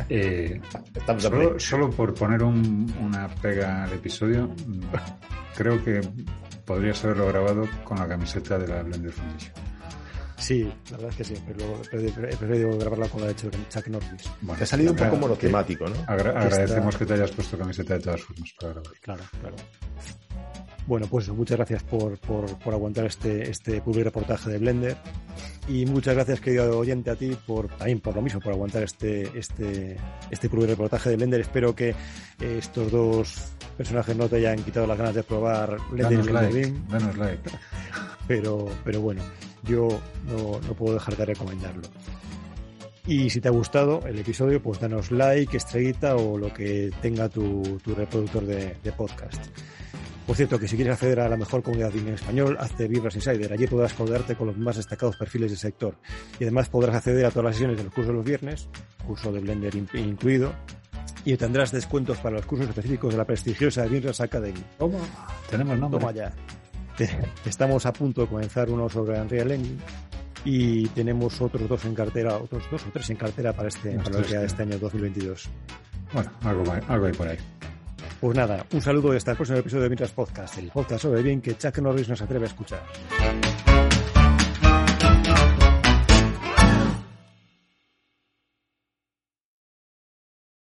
Eh, solo, solo, por poner un, una pega al episodio, creo que podrías haberlo grabado con la camiseta de la Blender Foundation. Sí, la verdad es que sí, pero he preferido grabarla con la de Chuck Norris. Bueno, ha salido un poco monotemático, ¿no? agradecemos que te hayas puesto camiseta de todas formas para grabar. Claro, claro. Bueno, pues muchas gracias por, por, por aguantar este, este reportaje de Blender y muchas gracias querido oyente a ti por también por lo mismo por aguantar este este este reportaje de Blender. Espero que estos dos personajes no te hayan quitado las ganas de probar Blender danos like, danos like. Pero pero bueno, yo no, no puedo dejar de recomendarlo. Y si te ha gustado el episodio, pues danos like, estrellita o lo que tenga tu, tu reproductor de, de, podcast. Por cierto, que si quieres acceder a la mejor comunidad en español, hazte Vibras Insider. Allí podrás colgarte con los más destacados perfiles del sector. Y además podrás acceder a todas las sesiones de los cursos de los viernes, curso de Blender incluido, y tendrás descuentos para los cursos específicos de la prestigiosa Vibras Academy. ¿Cómo? Tenemos nombre. Toma ya. Estamos a punto de comenzar uno sobre Unreal Engine y tenemos otros dos en cartera, otros dos o tres en cartera para este, para de este año 2022. Bueno, algo, algo hay por ahí. Pues nada, un saludo y hasta el próximo episodio de Mientras Podcast, el podcast sobre bien que Chuck Norris nos atreve a escuchar.